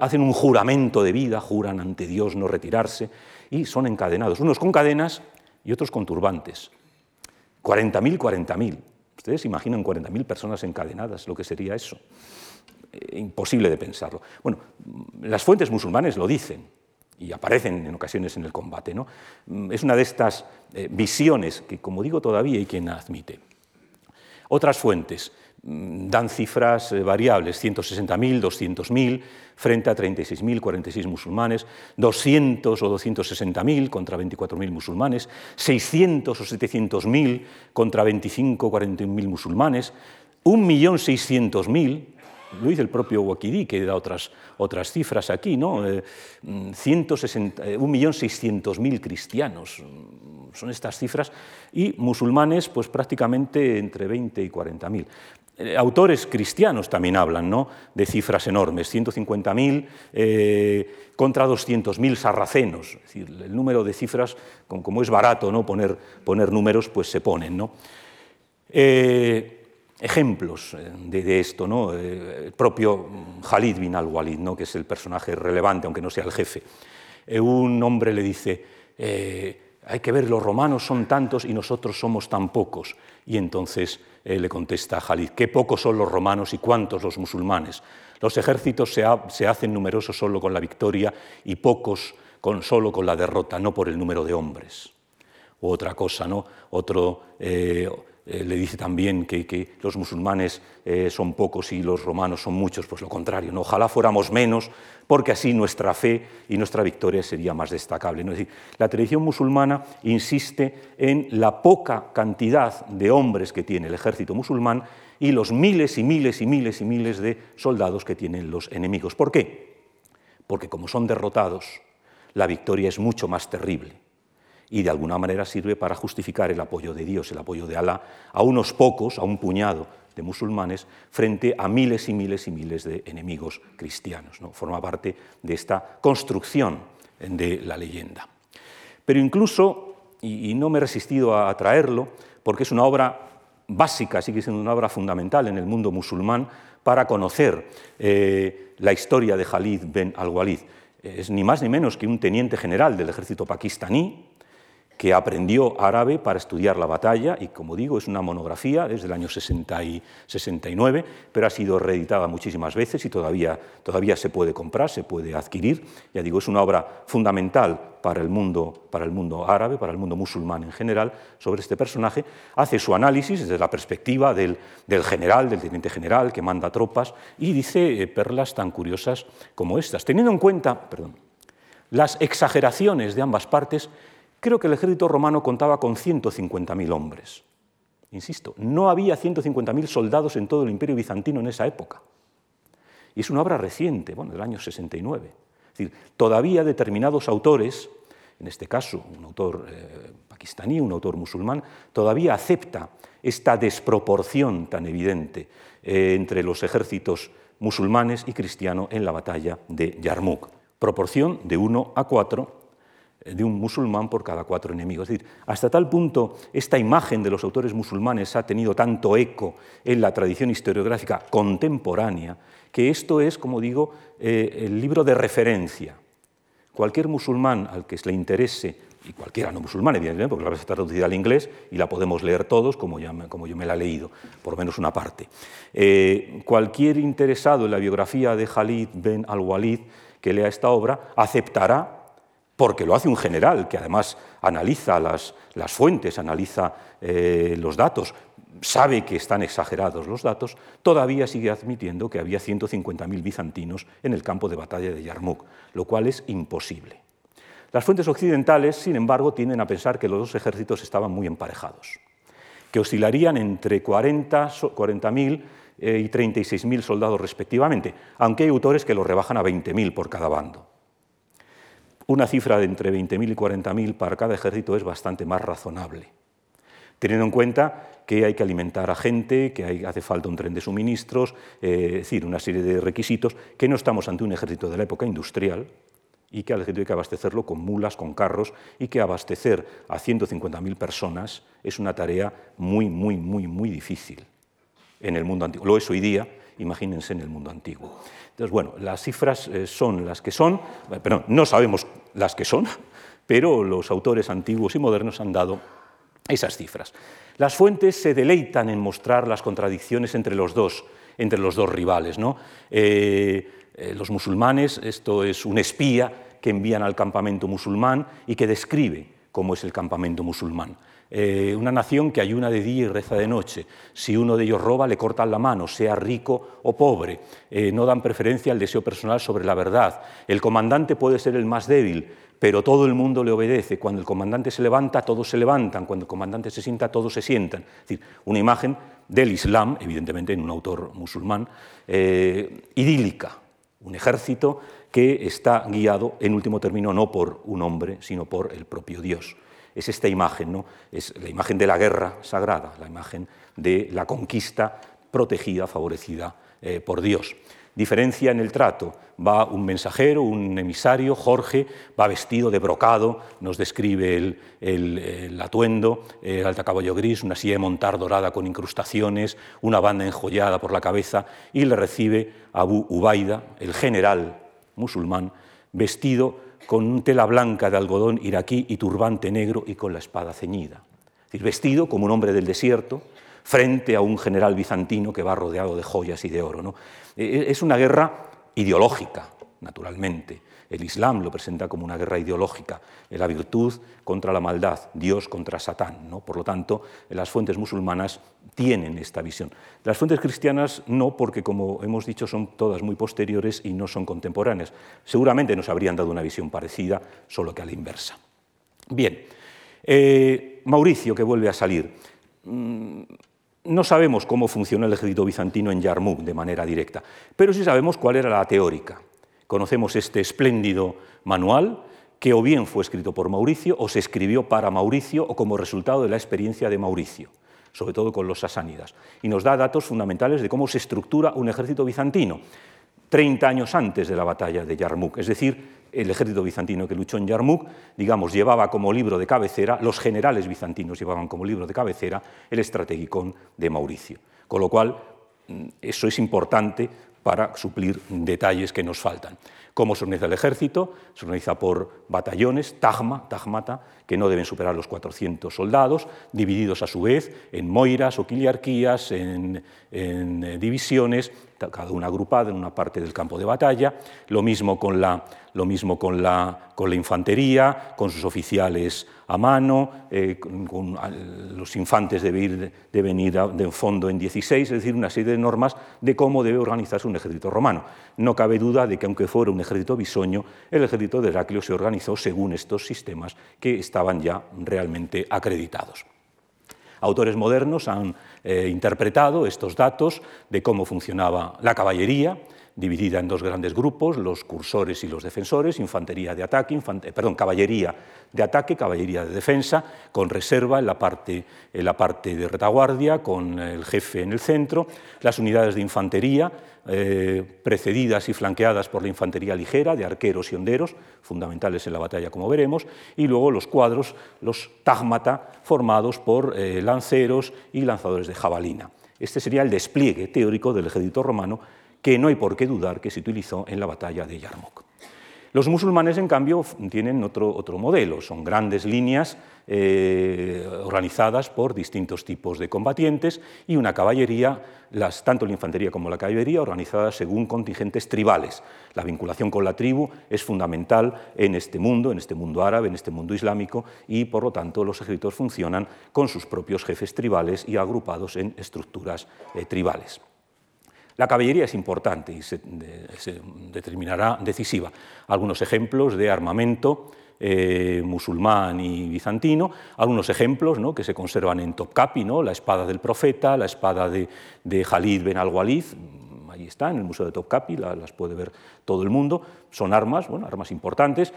hacen un juramento de vida, juran ante Dios no retirarse y son encadenados, unos con cadenas y otros con turbantes. 40.000, 40.000. Ustedes imaginan 40.000 personas encadenadas, lo que sería eso. Eh, imposible de pensarlo. Bueno, las fuentes musulmanes lo dicen y aparecen en ocasiones en el combate. ¿no? Es una de estas eh, visiones que, como digo, todavía hay quien admite. Otras fuentes. Mm, dan cifras eh, variables, 160.000, 200.000, frente a 36.000, 46 musulmanes, 200 o 260.000 contra 24.000 musulmanes, 600 o 700.000 contra 25 o 41.000 musulmanes, 1.600.000, lo dice el propio Wakidi, que da otras, otras cifras aquí, ¿no? 1.600.000 eh, eh, cristianos, son estas cifras, y musulmanes, pues prácticamente entre 20 y 40.000. Eh, autores cristianos también hablan ¿no? de cifras enormes, 150.000 eh, contra 200.000 sarracenos. Es decir, el número de cifras, como, es barato ¿no? poner, números, pues se ponen. ¿no? Eh, ejemplos de, esto, ¿no? el propio Khalid bin al-Walid, ¿no? que es el personaje relevante, aunque no sea el jefe. un hombre le dice, hay que ver, los romanos son tantos y nosotros somos tan pocos. Y entonces eh, le contesta Jalid, qué pocos son los romanos y cuántos los musulmanes. Los ejércitos se, hacen numerosos solo con la victoria y pocos con, solo con la derrota, no por el número de hombres. O otra cosa, ¿no? Otro eh, eh, le dice también que, los musulmanes son pocos y los romanos son muchos, pues lo contrario, ¿no? ojalá fuéramos menos, porque así nuestra fe y nuestra victoria sería más destacable. la tradición musulmana insiste en la poca cantidad de hombres que tiene el ejército musulmán y los miles y miles y miles y miles de soldados que tienen los enemigos. ¿Por qué? Porque como son derrotados, la victoria es mucho más terrible y de alguna manera sirve para justificar el apoyo de Dios, el apoyo de Alá, a unos pocos, a un puñado de musulmanes frente a miles y miles y miles de enemigos cristianos. ¿no? Forma parte de esta construcción de la leyenda. Pero incluso, y, no me he resistido a traerlo porque es una obra básica, sigue siendo una obra fundamental en el mundo musulmán para conocer eh, la historia de Khalid Ben al-Walid. Es ni más ni menos que un teniente general del ejército pakistaní, que aprendió árabe para estudiar la batalla y, como digo, es una monografía desde el año 60 y 69, pero ha sido reeditada muchísimas veces y todavía, todavía se puede comprar, se puede adquirir. Ya digo, es una obra fundamental para el, mundo, para el mundo árabe, para el mundo musulmán en general, sobre este personaje. Hace su análisis desde la perspectiva del, del general, del teniente general que manda tropas y dice eh, perlas tan curiosas como estas. Teniendo en cuenta perdón, las exageraciones de ambas partes, Creo que el ejército romano contaba con 150.000 hombres. Insisto, no había 150.000 soldados en todo el imperio bizantino en esa época. Y es una obra reciente, bueno, del año 69. Es decir, todavía determinados autores, en este caso un autor eh, pakistaní, un autor musulmán, todavía acepta esta desproporción tan evidente eh, entre los ejércitos musulmanes y cristianos en la batalla de Yarmouk. Proporción de 1 a 4 de un musulmán por cada cuatro enemigos. Es decir, hasta tal punto esta imagen de los autores musulmanes ha tenido tanto eco en la tradición historiográfica contemporánea que esto es, como digo, eh, el libro de referencia. Cualquier musulmán al que se le interese, y cualquiera no musulmán, evidentemente, porque la está traducida al inglés y la podemos leer todos, como, yo me la he leído, por lo menos una parte. Eh, cualquier interesado en la biografía de Khalid ben al-Walid que lea esta obra aceptará porque lo hace un general que además analiza las, fuentes, analiza eh, los datos, sabe que están exagerados los datos, todavía sigue admitiendo que había 150.000 bizantinos en el campo de batalla de Yarmouk, lo cual es imposible. Las fuentes occidentales, sin embargo, tienden a pensar que los dos ejércitos estaban muy emparejados, que oscilarían entre 40.000 40 eh, y 36.000 soldados respectivamente, aunque hay autores que lo rebajan a 20.000 por cada bando. Una cifra de entre 20.000 y 40.000 para cada ejército es bastante más razonable, teniendo en cuenta que hay que alimentar a gente, que hace falta un tren de suministros, eh, es decir, una serie de requisitos, que no estamos ante un ejército de la época industrial y que al ejército hay que abastecerlo con mulas, con carros, y que abastecer a 150.000 personas es una tarea muy, muy, muy, muy difícil en el mundo antiguo. Lo es hoy día, imagínense en el mundo antiguo. Entonces, bueno, las cifras eh, son las que son, eh, perdón, no sabemos las que son, pero los autores antiguos y modernos han dado esas cifras. Las fuentes se deleitan en mostrar las contradicciones entre los dos, entre los dos rivales. ¿no? Eh, los musulmanes, esto es un espía que envían al campamento musulmán y que describe cómo es el campamento musulmán. Eh, una nación que ayuna de día y reza de noche. Si uno de ellos roba, le cortan la mano, sea rico o pobre. Eh, no dan preferencia al deseo personal sobre la verdad. El comandante puede ser el más débil, pero todo el mundo le obedece. Cuando el comandante se levanta, todos se levantan. Cuando el comandante se sienta, todos se sientan. Es decir, una imagen del Islam, evidentemente en un autor musulmán, eh, idílica. Un ejército que está guiado, en último término, no por un hombre, sino por el propio Dios es esta imagen, ¿no? es la imagen de la guerra sagrada, la imagen de la conquista protegida, favorecida eh, por Dios. Diferencia en el trato, va un mensajero, un emisario, Jorge, va vestido de brocado, nos describe el, atuendo, el alta caballo gris, una silla de montar dorada con incrustaciones, una banda enjollada por la cabeza, y le recibe Abu Ubaida, el general musulmán, vestido con tela blanca de algodón iraquí y turbante negro y con la espada ceñida. Es decir, vestido como un hombre del desierto, frente a un general bizantino que va rodeado de joyas y de oro. ¿no? E, e, es una guerra ideológica, naturalmente, el Islam lo presenta como una guerra ideológica, la virtud contra la maldad, Dios contra Satán. ¿no? Por lo tanto, las fuentes musulmanas tienen esta visión. Las fuentes cristianas no, porque como hemos dicho son todas muy posteriores y no son contemporáneas. Seguramente nos habrían dado una visión parecida, solo que a la inversa. Bien, eh, Mauricio, que vuelve a salir. Mm, no sabemos cómo funcionó el ejército bizantino en Yarmouk de manera directa, pero sí sabemos cuál era la teórica. Conocemos este espléndido manual que o bien fue escrito por Mauricio o se escribió para Mauricio o como resultado de la experiencia de Mauricio, sobre todo con los sasánidas, y nos da datos fundamentales de cómo se estructura un ejército bizantino. 30 años antes de la batalla de Yarmouk. Es decir, el ejército bizantino que luchó en Yarmouk, digamos, llevaba como libro de cabecera, los generales bizantinos llevaban como libro de cabecera el estrategicón de Mauricio. Con lo cual, mm, eso es importante para suplir detalles que nos faltan. ¿Cómo se organiza el ejército? Se organiza por batallones, tagma, tagmata, que no deben superar los 400 soldados, divididos a su vez en moiras o quiliarquías, en, en eh, divisiones, cada una agrupada en una parte del campo de batalla. Lo mismo con la, lo mismo con la, con la infantería, con sus oficiales a mano, eh, con, los infantes deben ir, deben ir de fondo en 16, es decir, una serie de normas de cómo debe organizarse un ejército romano. No cabe duda de que, aunque fuera un ejército bisoño, el ejército de Heraclio se organizó según estos sistemas que estaban ya realmente acreditados. Autores modernos han eh, interpretado estos datos de cómo funcionaba la caballería, dividida en dos grandes grupos, los cursores y los defensores, infantería de ataque, perdón, caballería de ataque, caballería de defensa, con reserva en la, parte, en la parte de retaguardia, con el jefe en el centro, las unidades de infantería, eh, precedidas y flanqueadas por la infantería ligera, de arqueros y honderos, fundamentales en la batalla como veremos, y luego los cuadros, los tagmata, formados por eh, lanceros y lanzadores de jabalina. Este sería el despliegue teórico del ejército romano que no hay por qué dudar que se utilizó en la batalla de Yarmouk. Los musulmanes, en cambio, tienen otro, otro modelo, son grandes líneas eh, organizadas por distintos tipos de combatientes y una caballería, las, tanto la infantería como la caballería, organizadas según contingentes tribales. La vinculación con la tribu es fundamental en este mundo, en este mundo árabe, en este mundo islámico, y por lo tanto los ejércitos funcionan con sus propios jefes tribales y agrupados en estructuras eh, tribales. La caballería es importante y se, determinará decisiva. Algunos ejemplos de armamento eh, musulmán y bizantino, algunos ejemplos ¿no? que se conservan en Topkapi, ¿no? la espada del profeta, la espada de, Khalid ben al-Walid, ahí está, en el Museo de Topkapi, las puede ver todo el mundo, son armas, bueno, armas importantes,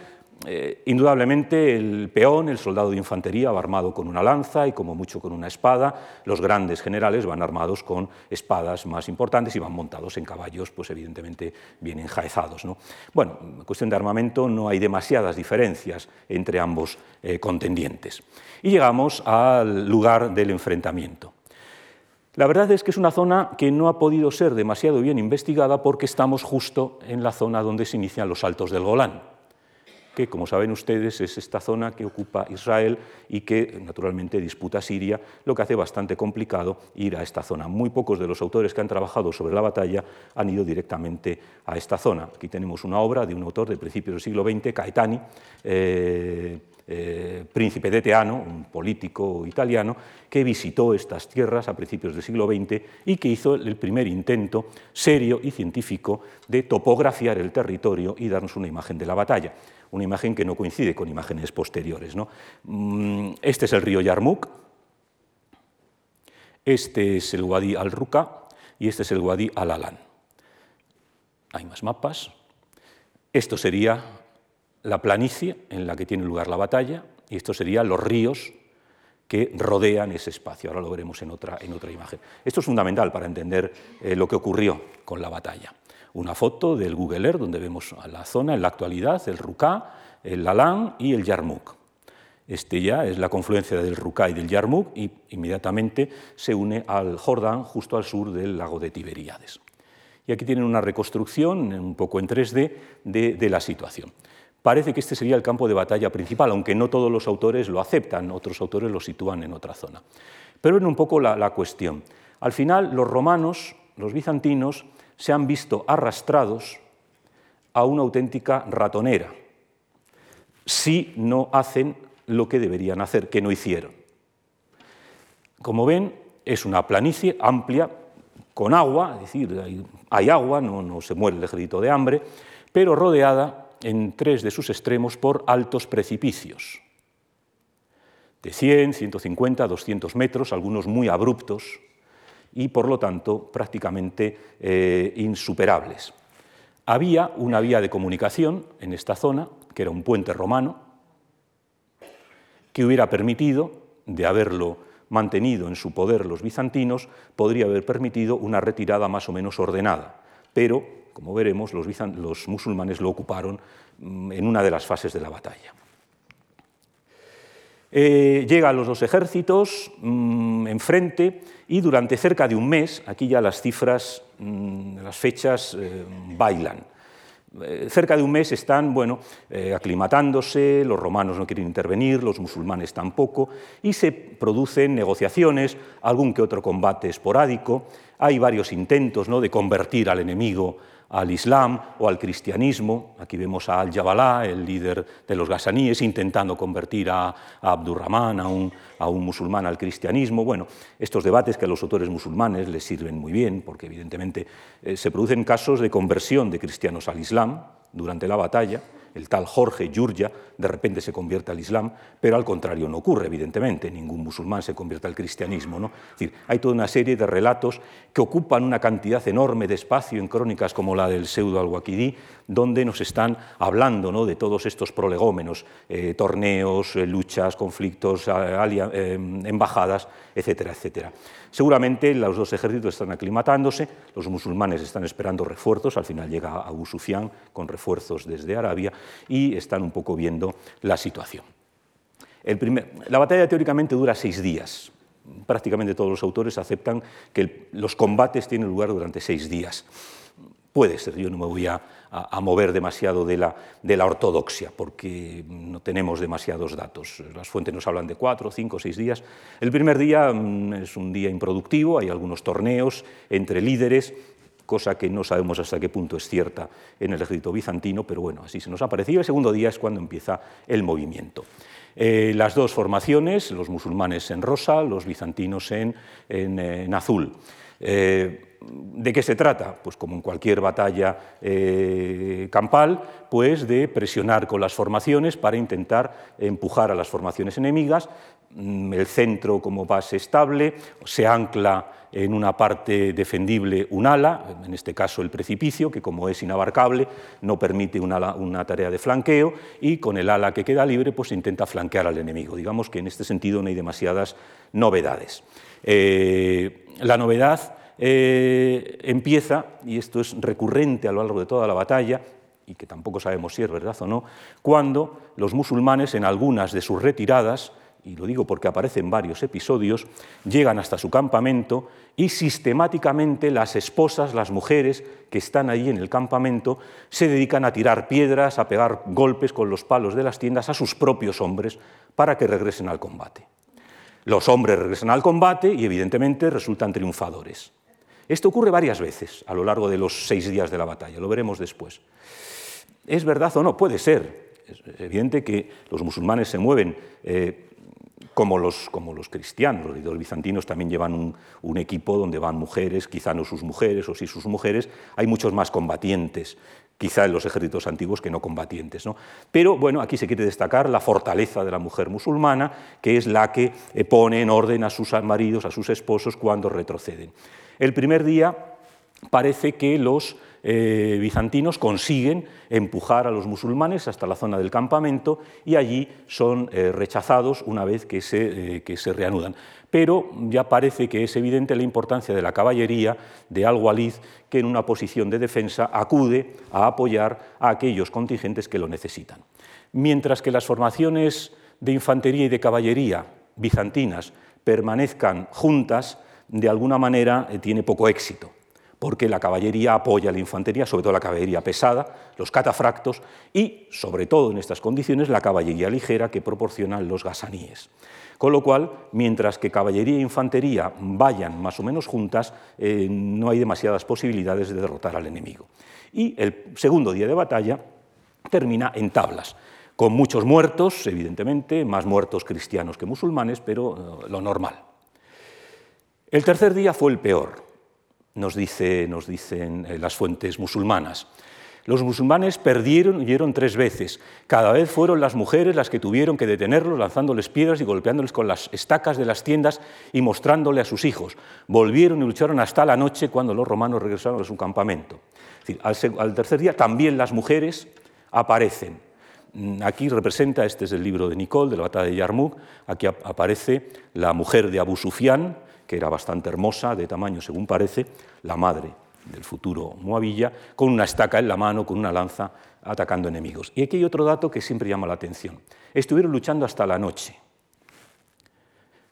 eh, indudablemente el peón, el soldado de infantería, va armado con una lanza y como mucho con una espada. Los grandes generales van armados con espadas más importantes y van montados en caballos, pues evidentemente bien enjaezados. ¿no? Bueno, en cuestión de armamento no hay demasiadas diferencias entre ambos eh, contendientes. Y llegamos al lugar del enfrentamiento. La verdad es que es una zona que no ha podido ser demasiado bien investigada porque estamos justo en la zona donde se inician los saltos del Golán que, como saben ustedes, es esta zona que ocupa Israel y que naturalmente disputa Siria, lo que hace bastante complicado ir a esta zona. Muy pocos de los autores que han trabajado sobre la batalla han ido directamente a esta zona. Aquí tenemos una obra de un autor de principios del siglo XX, Caetani, eh, eh, príncipe de Teano, un político italiano, que visitó estas tierras a principios del siglo XX y que hizo el primer intento serio y científico de topografiar el territorio y darnos una imagen de la batalla una imagen que no coincide con imágenes posteriores. ¿no? Mm, este es el río Yarmouk, este es el Wadi al-Ruka y este es el Wadi al-Alan. Hay más mapas. Esto sería la planicie en la que tiene lugar la batalla y estos serían los ríos que rodean ese espacio. Ahora lo veremos en otra, en otra imagen. Esto es fundamental para entender eh, lo que ocurrió con la batalla una foto del Google Earth donde vemos a la zona en la actualidad, el Ruká, el Lalán y el Yarmouk. Este ya es la confluencia del Ruká y del Yarmouk y inmediatamente se une al Jordán justo al sur del lago de Tiberíades. Y aquí tienen una reconstrucción un poco en 3D de, la situación. Parece que este sería el campo de batalla principal, aunque no todos los autores lo aceptan, otros autores lo sitúan en otra zona. Pero ven un poco la cuestión. Al final, los romanos, los bizantinos, se han visto arrastrados a una auténtica ratonera si no hacen lo que deberían hacer, que no hicieron. Como ven, es una planicie amplia, con agua, es decir, hay, agua, no, no se muere el ejército de hambre, pero rodeada en tres de sus extremos por altos precipicios, de 100, 150, 200 metros, algunos muy abruptos, y por lo tanto prácticamente eh, insuperables. Había una vía de comunicación en esta zona, que era un puente romano, que hubiera permitido, de haberlo mantenido en su poder los bizantinos, podría haber permitido una retirada más o menos ordenada, pero como veremos, los, musulmanes lo ocuparon mm, en una de las fases de la batalla. Eh, llegan los dos ejércitos mm, enfrente y durante cerca de un mes, aquí ya las cifras, mm, las fechas eh, bailan. Eh, cerca de un mes están bueno, aclimatándose, los romanos no quieren intervenir, los musulmanes tampoco, y se producen negociaciones, algún que otro combate esporádico, hay varios intentos ¿no? de convertir al enemigo al Islam o al cristianismo. Aquí vemos a Al-Jabalá, el líder de los gasaníes, intentando convertir a, Abdurrahman, a un, a un, musulmán, al cristianismo. Bueno, estos debates que a los autores musulmanes les sirven muy bien, porque evidentemente eh, se producen casos de conversión de cristianos al Islam durante la batalla el tal Jorge Yurya de repente se convierte al Islam, pero al contrario no ocurre, evidentemente, ningún musulmán se convierte al cristianismo. ¿no? Es decir, hay toda una serie de relatos que ocupan una cantidad enorme de espacio en crónicas como la del pseudo al-Waqidí, donde nos están hablando ¿no? de todos estos prolegómenos, eh, torneos, eh, luchas, conflictos, eh, embajadas, etcétera, etcétera. Seguramente los dos ejércitos están aclimatándose, los musulmanes están esperando refuerzos, al final llega Abu Sufyan con refuerzos desde Arabia y están un poco viendo la situación. la batalla teóricamente dura seis días. Prácticamente todos los autores aceptan que los combates tienen lugar durante seis días. Puede ser, yo no me voy a, mover demasiado de la, ortodoxia, porque no tenemos demasiados datos. Las fuentes nos hablan de cuatro, cinco, seis días. El primer día mm, es un día improductivo, hay algunos torneos entre líderes, cosa que no sabemos hasta qué punto es cierta en el ejército bizantino, pero bueno, así se nos ha parecido. El segundo día es cuando empieza el movimiento. Eh, las dos formaciones, los musulmanes en rosa, los bizantinos en, en, azul. Eh, ¿De qué se trata? Pues como en cualquier batalla eh, campal, pues de presionar con las formaciones para intentar empujar a las formaciones enemigas. Mm, el centro como base estable, se ancla en una parte defendible un ala, en este caso el precipicio, que como es inabarcable no permite una, tarea de flanqueo, y con el ala que queda libre pues intenta flanquear al enemigo. Digamos que en este sentido no hay demasiadas novedades. Eh, la novedad eh, empieza, y esto es recurrente a lo largo de toda la batalla, y que tampoco sabemos si es verdad o no, cuando los musulmanes en algunas de sus retiradas y lo digo porque aparecen varios episodios, llegan hasta su campamento y sistemáticamente las esposas, las mujeres que están allí en el campamento, se dedican a tirar piedras, a pegar golpes con los palos de las tiendas a sus propios hombres para que regresen al combate. Los hombres regresan al combate y evidentemente resultan triunfadores. Esto ocurre varias veces a lo largo de los seis días de la batalla, lo veremos después. ¿Es verdad o no? Puede ser. Es evidente que los musulmanes se mueven eh, como los, como los cristianos. Los bizantinos también llevan un, equipo donde van mujeres, quizá no sus mujeres o sí sus mujeres. Hay muchos más combatientes, quizá en los ejércitos antiguos que no combatientes. Pero bueno, aquí se quiere destacar la fortaleza de la mujer musulmana, que es la que pone en orden a sus maridos, a sus esposos cuando retroceden. El primer día parece que los eh, bizantinos consiguen empujar a los musulmanes hasta la zona del campamento y allí son eh, rechazados una vez que se, eh, que se, reanudan. Pero ya parece que es evidente la importancia de la caballería de Al-Walid, que en una posición de defensa acude a apoyar a aquellos contingentes que lo necesitan. Mientras que las formaciones de infantería y de caballería bizantinas permanezcan juntas, de alguna manera tiene poco éxito porque la caballería apoya a la infantería, sobre todo la caballería pesada, los catafractos y, sobre todo en estas condiciones, la caballería ligera que proporcionan los gasaníes. Con lo cual, mientras que caballería e infantería vayan más o menos juntas, eh, no hay demasiadas posibilidades de derrotar al enemigo. Y el segundo día de batalla termina en tablas, con muchos muertos, evidentemente, más muertos cristianos que musulmanes, pero eh, lo normal. El tercer día fue el peor, nos, dice, nos dicen eh, las fuentes musulmanas. Los musulmanes perdieron y huyeron tres veces. Cada vez fueron las mujeres las que tuvieron que detenerlos lanzándoles piedras y golpeándoles con las estacas de las tiendas y mostrándole a sus hijos. Volvieron y lucharon hasta la noche cuando los romanos regresaron a su campamento. al, tercer día también las mujeres aparecen. Mm, aquí representa, este es el libro de Nicole, de la batalla de Yarmouk, aquí aparece la mujer de Abu Sufyan, que era bastante hermosa, de tamaño según parece, la madre del futuro Moabilla, con una estaca en la mano, con una lanza, atacando enemigos. Y aquí hay otro dato que siempre llama la atención. Estuvieron luchando hasta la noche.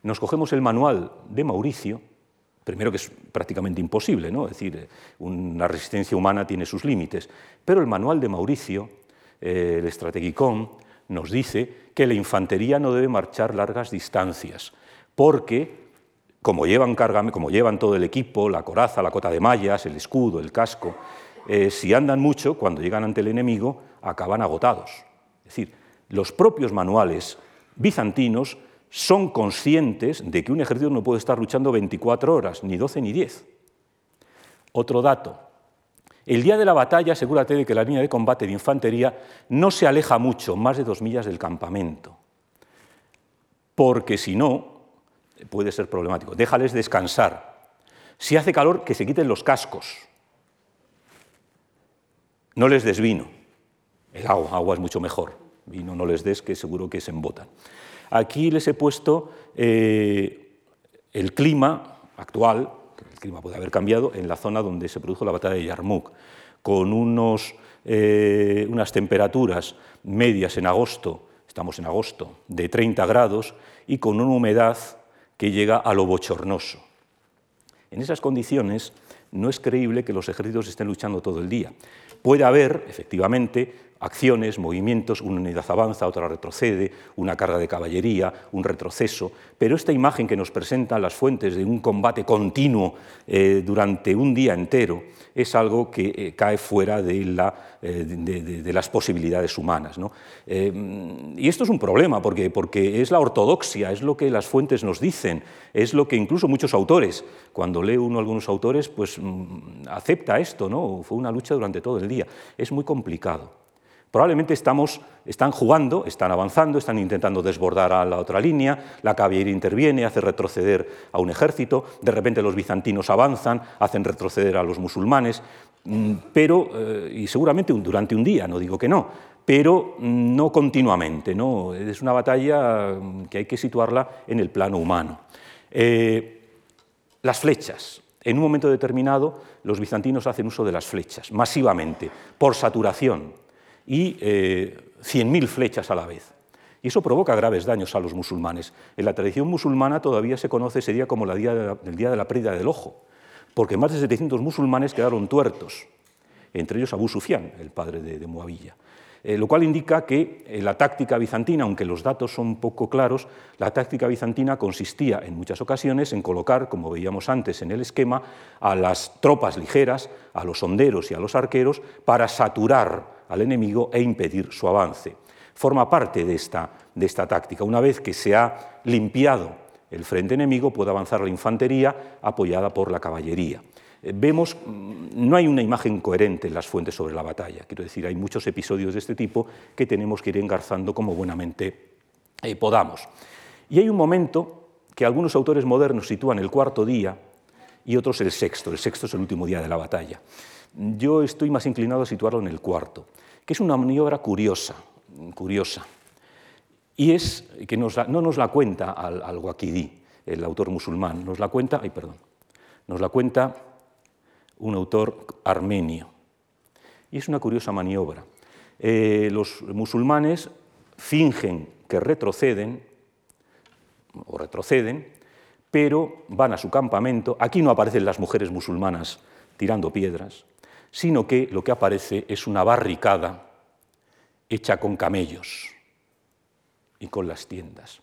Nos cogemos el manual de Mauricio, primero que es prácticamente imposible, ¿no? es decir, una resistencia humana tiene sus límites, pero el manual de Mauricio, eh, el Strategicon, nos dice que la infantería no debe marchar largas distancias, porque como llevan, carga, como llevan todo el equipo, la coraza, la cota de mallas, el escudo, el casco, eh, si andan mucho, cuando llegan ante el enemigo, acaban agotados. Es decir, los propios manuales bizantinos son conscientes de que un ejército no puede estar luchando 24 horas, ni 12 ni 10. Otro dato. El día de la batalla, asegúrate de que la línea de combate de infantería no se aleja mucho, más de dos millas del campamento, porque si no, puede ser problemático. Déjales descansar. Si hace calor, que se quiten los cascos. No les des vino. El agua, agua es mucho mejor. Vino no les des, que seguro que se embotan. Aquí les he puesto eh, el clima actual, el clima puede haber cambiado, en la zona donde se produjo la batalla de Yarmouk, con unos, eh, unas temperaturas medias en agosto, estamos en agosto, de 30 grados y con una humedad que llega a lo bochornoso. En esas condiciones no es creíble que los ejércitos estén luchando todo el día. Puede haber, efectivamente, acciones, movimientos, una unidad avanza, otra retrocede, una carga de caballería, un retroceso, pero esta imagen que nos presentan las fuentes de un combate continuo eh, durante un día entero es algo que eh, cae fuera de, eh, las posibilidades humanas. y esto es un problema, porque, porque es la ortodoxia, es lo que las fuentes nos dicen, es lo que incluso muchos autores, cuando lee uno algunos autores, pues mm, acepta esto, ¿no? fue una lucha durante todo el día, es muy complicado. Probablemente estamos, están jugando, están avanzando, están intentando desbordar a la otra línea, la caballería interviene, hace retroceder a un ejército, de repente los bizantinos avanzan, hacen retroceder a los musulmanes, mm, pero, eh, y seguramente durante un día, no digo que no, pero no continuamente, ¿no? es una batalla mm, que hay que situarla en el plano humano. Eh, las flechas. En un momento determinado, los bizantinos hacen uso de las flechas, masivamente, por saturación y eh, 100.000 flechas a la vez. Y eso provoca graves daños a los musulmanes. En la tradición musulmana todavía se conoce ese día como el día de la pérdida del ojo, porque más de 700 musulmanes quedaron tuertos, entre ellos Abu Sufyan, el padre de, de Muavilla. Eh, lo cual indica que eh, la táctica bizantina, aunque los datos son poco claros, la táctica bizantina consistía en muchas ocasiones en colocar, como veíamos antes en el esquema, a las tropas ligeras, a los honderos y a los arqueros para saturar al enemigo e impedir su avance. Forma parte de esta, de esta táctica. Una vez que se ha limpiado el frente enemigo, puede avanzar la infantería apoyada por la caballería. Eh, vemos, mm, no hay una imagen coherente en las fuentes sobre la batalla. Quiero decir, hay muchos episodios de este tipo que tenemos que ir engarzando como buenamente eh, podamos. Y hay un momento que algunos autores modernos sitúan el cuarto día y otros el sexto. El sexto es el último día de la batalla. Yo estoy más inclinado a situarlo en el cuarto, que es una maniobra curiosa, curiosa. Y es que no nos la cuenta al, al el autor musulmán, nos la cuenta, ay, perdón, nos la cuenta un autor armenio. Y es una curiosa maniobra. Eh, los musulmanes fingen que retroceden, o retroceden, pero van a su campamento. Aquí no aparecen las mujeres musulmanas tirando piedras, sino que lo que aparece es una barricada hecha con camellos y con las tiendas.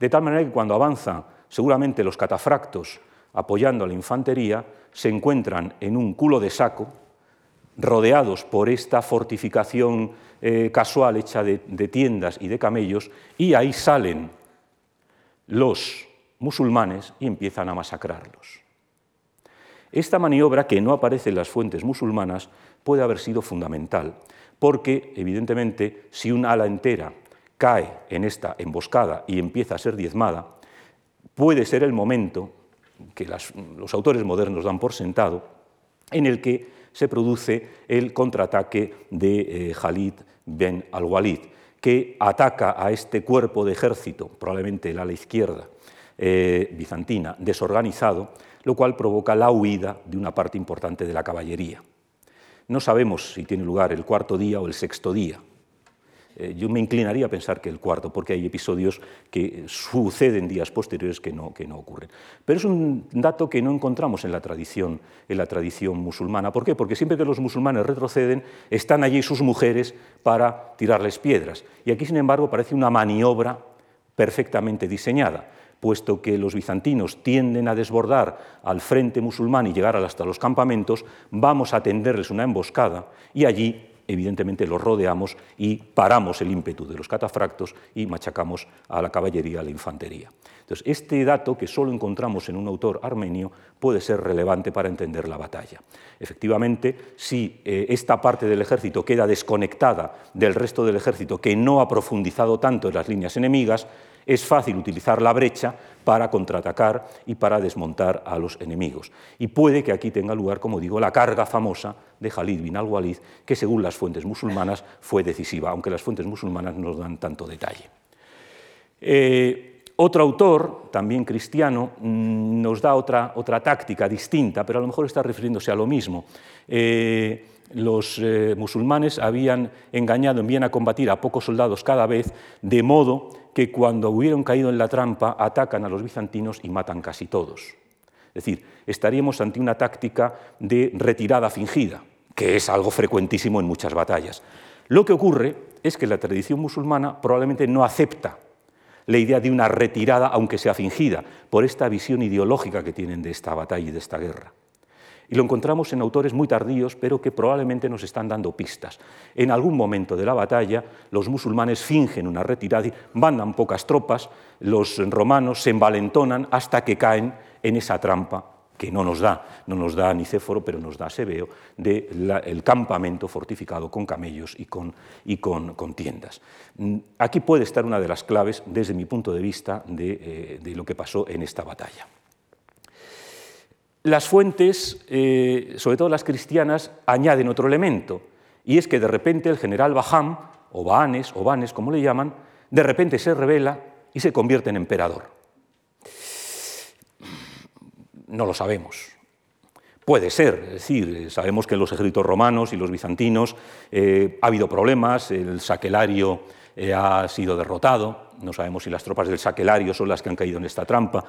De tal manera que cuando avanza seguramente los catafractos apoyando a la infantería, se encuentran en un culo de saco, rodeados por esta fortificación eh, casual hecha de tiendas y de camellos, y ahí salen los musulmanes y empiezan a masacrarlos. Esta maniobra, que no aparece en las fuentes musulmanas, puede haber sido fundamental, porque, evidentemente, si un ala entera cae en esta emboscada y empieza a ser diezmada, puede ser el momento que los autores modernos dan por sentado, en el que se produce el contraataque de eh, Khalid ben al-Walid, que ataca a este cuerpo de ejército, probablemente el ala izquierda, eh, bizantina, desorganizado, lo cual provoca la huida de una parte importante de la caballería. No sabemos si tiene lugar el cuarto día o el sexto día. Eh, yo me inclinaría a pensar que el cuarto, porque hay episodios que suceden días posteriores que no, que no ocurren. Pero es un dato que no encontramos en la, tradición, en la tradición musulmana. ¿Por qué? Porque siempre que los musulmanes retroceden, están allí sus mujeres para tirarles piedras. Y aquí, sin embargo, parece una maniobra perfectamente diseñada puesto que los bizantinos tienden a desbordar al frente musulmán y llegar hasta los campamentos, vamos a tenderles una emboscada y allí evidentemente los rodeamos y paramos el ímpetu de los catafractos y machacamos a la caballería, a la infantería. Entonces, este dato que solo encontramos en un autor armenio puede ser relevante para entender la batalla. Efectivamente, si eh, esta parte del ejército queda desconectada del resto del ejército que no ha profundizado tanto en las líneas enemigas, es fácil utilizar la brecha para contraatacar y para desmontar a los enemigos. Y puede que aquí tenga lugar, como digo, la carga famosa de Khalid bin al-Walid, que según las fuentes musulmanas fue decisiva, aunque las fuentes musulmanas no dan tanto detalle. Eh, otro autor, también cristiano, mm, nos da otra, otra táctica distinta, pero a lo mejor está refiriéndose a lo mismo. Eh, los eh, musulmanes habían engañado, envían a combatir a pocos soldados cada vez, de modo que cuando hubieron caído en la trampa atacan a los bizantinos y matan casi todos. Es decir, estaríamos ante una táctica de retirada fingida, que es algo frecuentísimo en muchas batallas. Lo que ocurre es que la tradición musulmana probablemente no acepta la idea de una retirada, aunque sea fingida, por esta visión ideológica que tienen de esta batalla y de esta guerra. Y lo encontramos en autores muy tardíos, pero que probablemente nos están dando pistas. En algún momento de la batalla, los musulmanes fingen una retirada y mandan pocas tropas, los romanos se envalentonan hasta que caen en esa trampa que no nos da, no nos da Nicéforo, pero nos da Sebeo, del campamento fortificado con camellos y, con, y con, tiendas. Mm, aquí puede estar una de las claves, desde mi punto de vista, de, eh, de lo que pasó en esta batalla. Las fuentes, eh, sobre todo las cristianas, añaden otro elemento, y es que de repente el general Baham, o Bahanes, o Banes, como le llaman, de repente se revela y se convierte en emperador. No lo sabemos. Puede ser, es decir, sabemos que en los ejércitos romanos y los bizantinos eh, ha habido problemas, el saquelario eh, ha sido derrotado, no sabemos si las tropas del saquelario son las que han caído en esta trampa,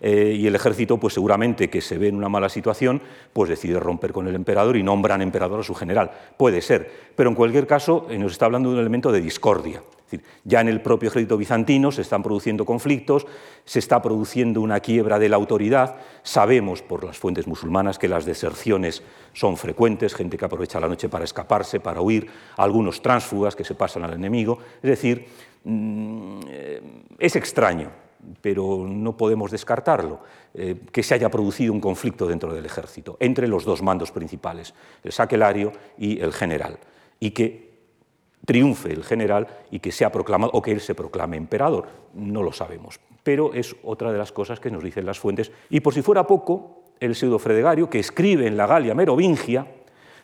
eh, y el ejército, pues seguramente que se ve en una mala situación, pues decide romper con el emperador y nombran emperador a su general. Puede ser, pero en cualquier caso eh, nos está hablando de un elemento de discordia. ya en el propio ejército bizantino se están produciendo conflictos, se está produciendo una quiebra de la autoridad. Sabemos por las fuentes musulmanas que las deserciones son frecuentes, gente que aprovecha la noche para escaparse, para huir, algunos tránsfugas que se pasan al enemigo. Es decir, es extraño pero no podemos descartarlo, eh, que se haya producido un conflicto dentro del ejército entre los dos mandos principales, el saquelario y el general, y que triunfe el general y que sea proclamado o que él se proclame emperador, no lo sabemos, pero es otra de las cosas que nos dicen las fuentes. Y por si fuera poco, el pseudo Fredegario, que escribe en la Galia merovingia,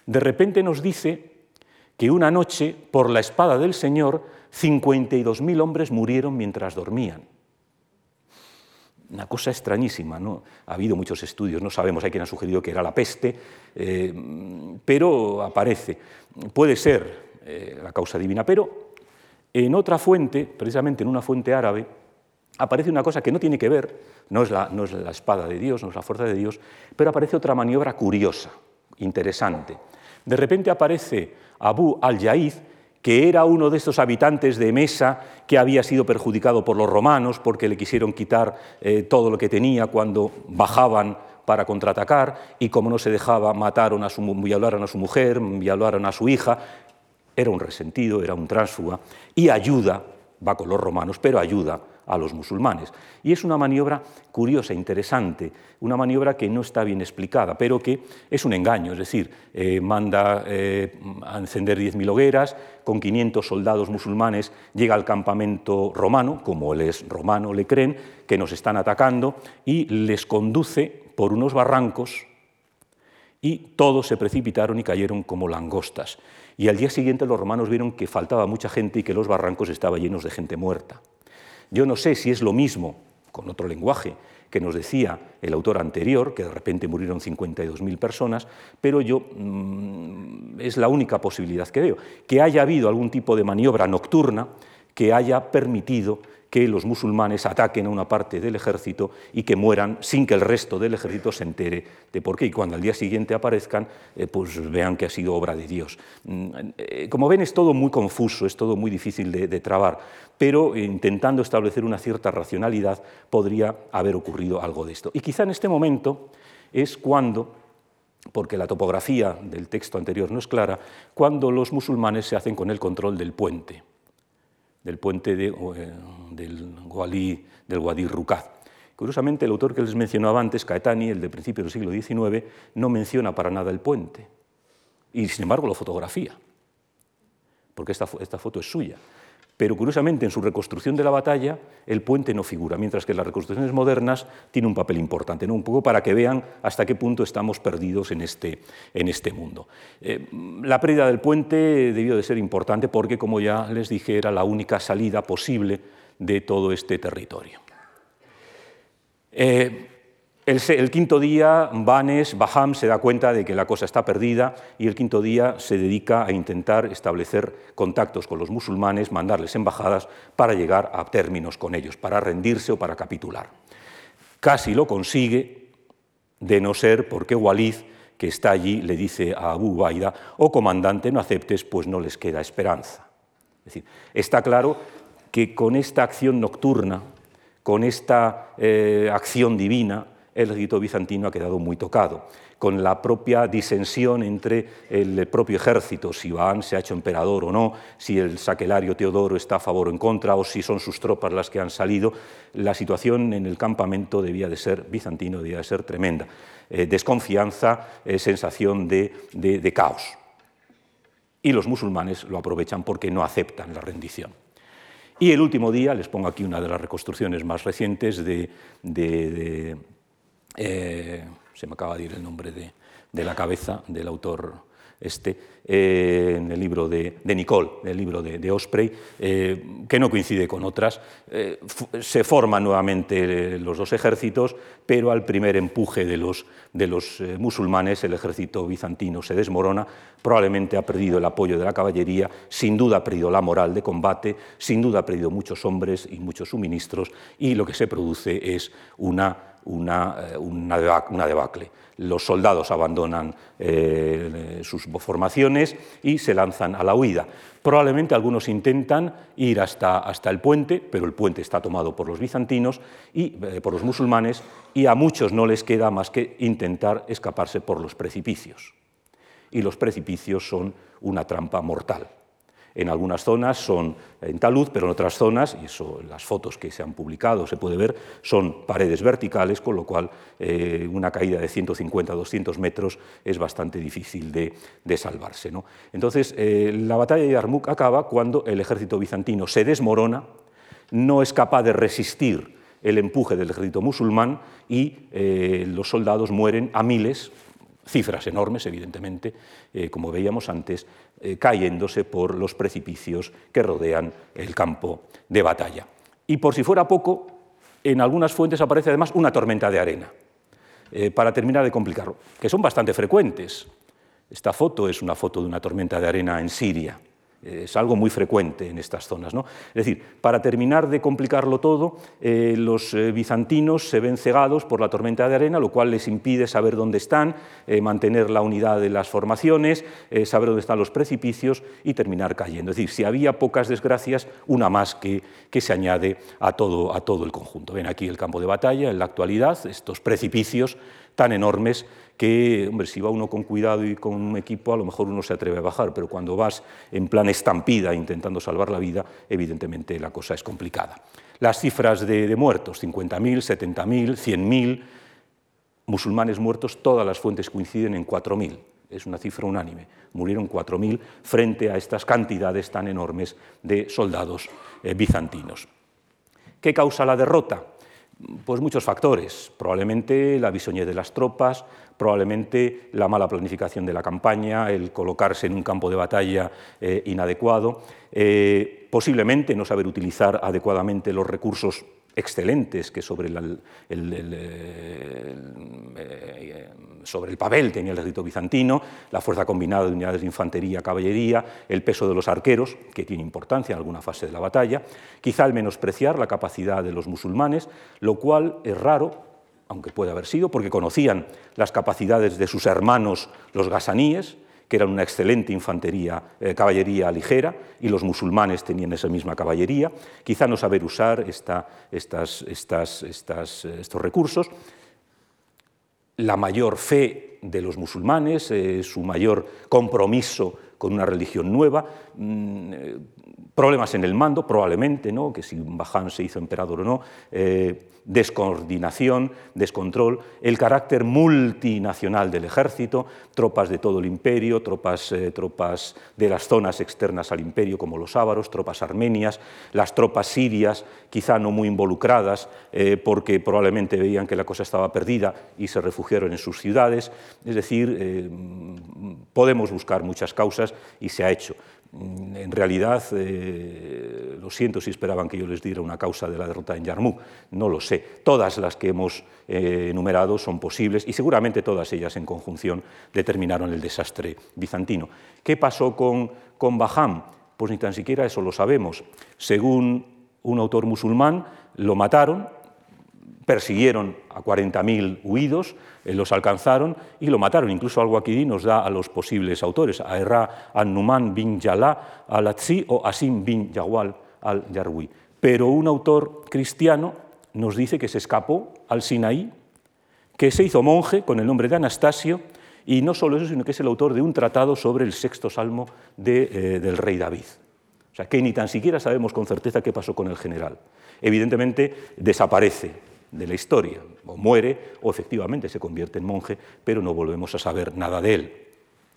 de repente nos dice que una noche, por la espada del Señor, 52.000 hombres murieron mientras dormían una cosa extrañísima. ¿no? Ha habido muchos estudios, no sabemos, hay quien ha sugerido que era la peste, eh, pero aparece. Puede ser eh, la causa divina, pero en otra fuente, precisamente en una fuente árabe, aparece una cosa que no tiene que ver, no es la, no es la espada de Dios, no es la fuerza de Dios, pero aparece otra maniobra curiosa, interesante. De repente aparece Abu al-Yaiz, que era uno de estos habitantes de Mesa que había sido perjudicado por los romanos porque le quisieron quitar eh, todo lo que tenía cuando bajaban para contraatacar y como no se dejaba mataron a su, violaron a su mujer, violaron a su hija, era un resentido, era un tránsfuga y ayuda, va con los romanos, pero ayuda a los musulmanes. Y es una maniobra curiosa, interesante, una maniobra que no está bien explicada, pero que es un engaño, es decir, eh, manda eh, a encender 10.000 hogueras, con 500 soldados musulmanes llega al campamento romano, como él es romano, le creen, que nos están atacando, y les conduce por unos barrancos y todos se precipitaron y cayeron como langostas. Y al día siguiente los romanos vieron que faltaba mucha gente y que los barrancos estaban llenos de gente muerta. Yo no sé si es lo mismo, con otro lenguaje, que nos decía el autor anterior, que de repente murieron 52.000 personas, pero yo mm, es la única posibilidad que veo, que haya habido algún tipo de maniobra nocturna que haya permitido que los musulmanes ataquen a una parte del ejército y que mueran sin que el resto del ejército se entere de por qué. Y cuando al día siguiente aparezcan, eh, pues vean que ha sido obra de Dios. Mm, eh, como ven, es todo muy confuso, es todo muy difícil de, de trabar, pero intentando establecer una cierta racionalidad podría haber ocurrido algo de esto. Y quizá en este momento es cuando porque la topografía del texto anterior no es clara, cuando los musulmanes se hacen con el control del puente del puente eh, del, Gualí, del. Curiosamente, el autor que les mencionaba antes, Caetani, el de principios del siglo XIX, no menciona para nada el puente, y sin embargo lo fotografía, porque esta, esta foto es suya. Pero curiosamente en su reconstrucción de la batalla el puente no figura, mientras que las reconstrucciones modernas tiene un papel importante, un poco para que vean hasta qué punto estamos perdidos en este, en este mundo. Eh, la pérdida del puente debió de ser importante porque, como ya les dije, era la única salida posible de todo este territorio. Eh, el, quinto día, Banes, Baham se da cuenta de que la cosa está perdida y el quinto día se dedica a intentar establecer contactos con los musulmanes, mandarles embajadas para llegar a términos con ellos, para rendirse o para capitular. Casi lo consigue, de no ser porque Walid, que está allí, le dice a Abu Baida, o oh, comandante, no aceptes, pues no les queda esperanza. Es decir, está claro que con esta acción nocturna, con esta eh, acción divina, el ejército bizantino ha quedado muy tocado, con la propia disensión entre el propio ejército, si Iván se ha hecho emperador o no, si el saquelario Teodoro está a favor o en contra, o si son sus tropas las que han salido, la situación en el campamento debía de ser bizantino, debía de ser tremenda. Eh, desconfianza, sensación de, caos. Y los musulmanes lo aprovechan porque no aceptan la rendición. Y el último día, les pongo aquí una de las reconstrucciones más recientes de, eh, se me acaba de ir el nombre de, la cabeza del autor este, eh, en el libro de, Nicole, el libro de, Osprey, eh, que no coincide con otras. se forman nuevamente los dos ejércitos, pero al primer empuje de los, de los musulmanes el ejército bizantino se desmorona, probablemente ha perdido el apoyo de la caballería, sin duda ha perdido la moral de combate, sin duda ha perdido muchos hombres y muchos suministros, y lo que se produce es una una, eh, una, debacle. Los soldados abandonan eh, sus formaciones y se lanzan a la huida. Probablemente algunos intentan ir hasta, hasta el puente, pero el puente está tomado por los bizantinos y eh, por los musulmanes, y a muchos no les queda más que intentar escaparse por los precipicios. Y los precipicios son una trampa mortal. En algunas zonas son en talud, pero en otras zonas, y eso en las fotos que se han publicado se puede ver, son paredes verticales, con lo cual eh, una caída de 150 a 200 metros es bastante difícil de, salvarse. Entonces, eh, la batalla de Yarmouk acaba cuando el ejército bizantino se desmorona, no es capaz de resistir el empuje del ejército musulmán y eh, los soldados mueren a miles, cifras enormes, evidentemente, como veíamos antes, eh, cayéndose por los precipicios que rodean el campo de batalla. Y por si fuera poco, en algunas fuentes aparece además una tormenta de arena, eh, para terminar de complicarlo, que son bastante frecuentes. Esta foto es una foto de una tormenta de arena en Siria. Es algo muy frecuente en estas zonas. ¿no? Es decir, para terminar de complicarlo todo, eh, los eh, bizantinos se ven cegados por la tormenta de arena, lo cual les impide saber dónde están, eh, mantener la unidad de las formaciones, saber dónde están los precipicios y terminar cayendo. Es decir, si había pocas desgracias, una más que, que se añade a todo, a todo el conjunto. Ven aquí el campo de batalla en la actualidad, estos precipicios tan enormes que, hombre, si va uno con cuidado y con un equipo, a lo mejor uno se atreve a bajar, pero cuando vas en plan estampida intentando salvar la vida, evidentemente la cosa es complicada. Las cifras de, muertos, 50.000, 70.000, 100.000, musulmanes muertos, todas las fuentes coinciden en 4.000 es una cifra unánime. Murieron 4.000 frente a estas cantidades tan enormes de soldados eh, bizantinos. ¿Qué causa la derrota? Pues muchos factores, probablemente la bisoñez de las tropas, probablemente la mala planificación de la campaña, el colocarse en un campo de batalla eh, inadecuado, eh, posiblemente no saber utilizar adecuadamente los recursos excelentes que sobre el, eh, sobre el papel tenía el ejército bizantino, la fuerza combinada de unidades de infantería, caballería, el peso de los arqueros, que tiene importancia en alguna fase de la batalla, quizá el menospreciar la capacidad de los musulmanes, lo cual es raro, aunque puede haber sido, porque conocían las capacidades de sus hermanos los gasaníes, que eran una excelente infantería, eh, caballería ligera, y los musulmanes tenían esa misma caballería, quizá no saber usar esta, estas, estas, estas, eh, estos recursos. La mayor fe de los musulmanes, eh, su mayor compromiso con una religión nueva, mm, problemas en el mando, probablemente, ¿no? que si Baján se hizo emperador o no, descoordinación, descontrol, el carácter multinacional del ejército, tropas de todo el imperio, tropas, eh, tropas de las zonas externas al imperio como los ávaros, tropas armenias, las tropas sirias, quizá no muy involucradas eh, porque probablemente veían que la cosa estaba perdida y se refugiaron en sus ciudades. Es decir, eh, podemos buscar muchas causas y se ha hecho. Mm, en realidad, eh, lo siento si esperaban que yo les diera una causa de la derrota en Yarmouk, no lo sé. Todas las que hemos eh, enumerado son posibles y seguramente todas ellas en conjunción determinaron el desastre bizantino. ¿Qué pasó con, con Baham? Pues ni tan siquiera eso lo sabemos. Según un autor musulmán, lo mataron, persiguieron a 40.000 huidos, eh, los alcanzaron y lo mataron. Incluso al-Waqidi nos da a los posibles autores, a Erra al-Numan bin Yalá al-Atzi o Asim bin Yawal al-Yarwi. Pero un autor cristiano nos dice que se escapó al Sinaí, que se hizo monje con el nombre de Anastasio, y no solo eso, sino que es el autor de un tratado sobre el sexto salmo eh, del rey David. O sea, que ni tan siquiera sabemos con certeza qué pasó con el general. Evidentemente desaparece de la historia, o muere o efectivamente se convierte en monje, pero no volvemos a saber nada de él.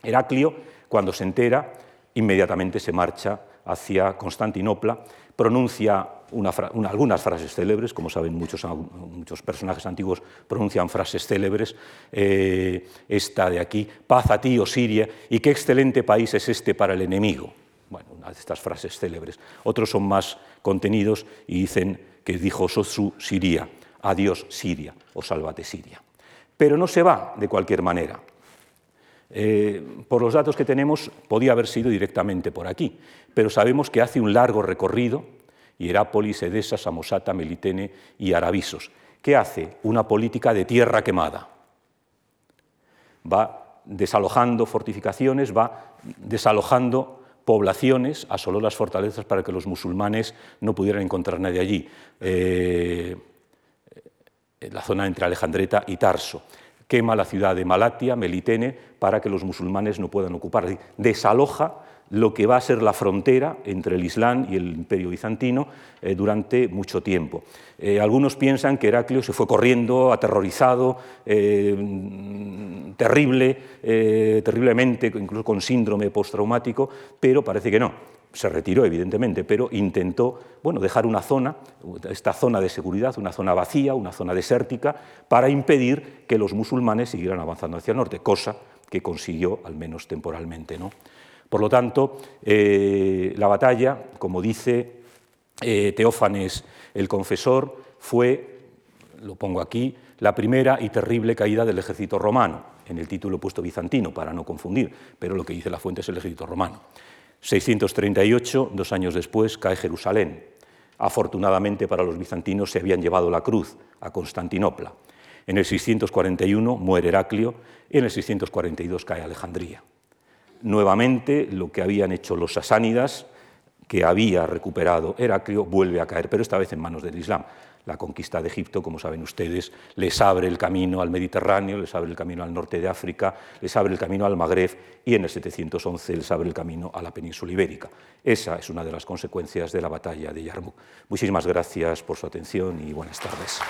Heraclio, cuando se entera, inmediatamente se marcha hacia Constantinopla, pronuncia algunas frases célebres, como saben muchos, muchos, personajes antiguos pronuncian frases célebres, eh, esta de aquí, paz a ti, oh Siria, y qué excelente país es este para el enemigo. Bueno, una de estas frases célebres. Otros son más contenidos y dicen que dijo Sosu Siria, adiós Siria o sálvate Siria. Pero no se va de cualquier manera. Eh, por los datos que tenemos, podía haber sido directamente por aquí, pero sabemos que hace un largo recorrido, Hierápolis, Edesa, Samosata, Melitene y Arabisos. ¿Qué hace? Una política de tierra quemada. Va desalojando fortificaciones, va desalojando poblaciones, asoló las fortalezas para que los musulmanes no pudieran encontrar nadie allí. Eh, la zona entre Alejandreta y Tarso. Quema la ciudad de Malatia, Melitene, para que los musulmanes no puedan ocupar. Desaloja lo que va a ser la frontera entre el Islam y el imperio bizantino eh, durante mucho tiempo. Eh, algunos piensan que Heraclio se fue corriendo, aterrorizado, eh, terrible, terriblemente, incluso con síndrome postraumático, pero parece que no se retiró evidentemente, pero intentó bueno, dejar una zona, esta zona de seguridad, una zona vacía, una zona desértica, para impedir que los musulmanes siguieran avanzando hacia el norte, cosa que consiguió al menos temporalmente. ¿no? Por lo tanto, eh, la batalla, como dice eh, Teófanes el confesor, fue, lo pongo aquí, la primera y terrible caída del ejército romano, en el título puesto bizantino, para no confundir, pero lo que dice la fuente es el ejército romano. 638, dos años después, cae Jerusalén. Afortunadamente para los bizantinos se habían llevado la cruz a Constantinopla. En el 641 muere Heraclio y en el 642 cae Alejandría. Nuevamente lo que habían hecho los sasánidas, que había recuperado Heraclio, vuelve a caer, pero esta vez en manos del Islam la conquista de Egipto, como saben ustedes, les abre el camino al Mediterráneo, les abre el camino al norte de África, les abre el camino al Magreb y en el 711 les abre el camino a la península ibérica. Esa es una de las consecuencias de la batalla de Yarmouk. Muchísimas gracias por su atención y buenas tardes.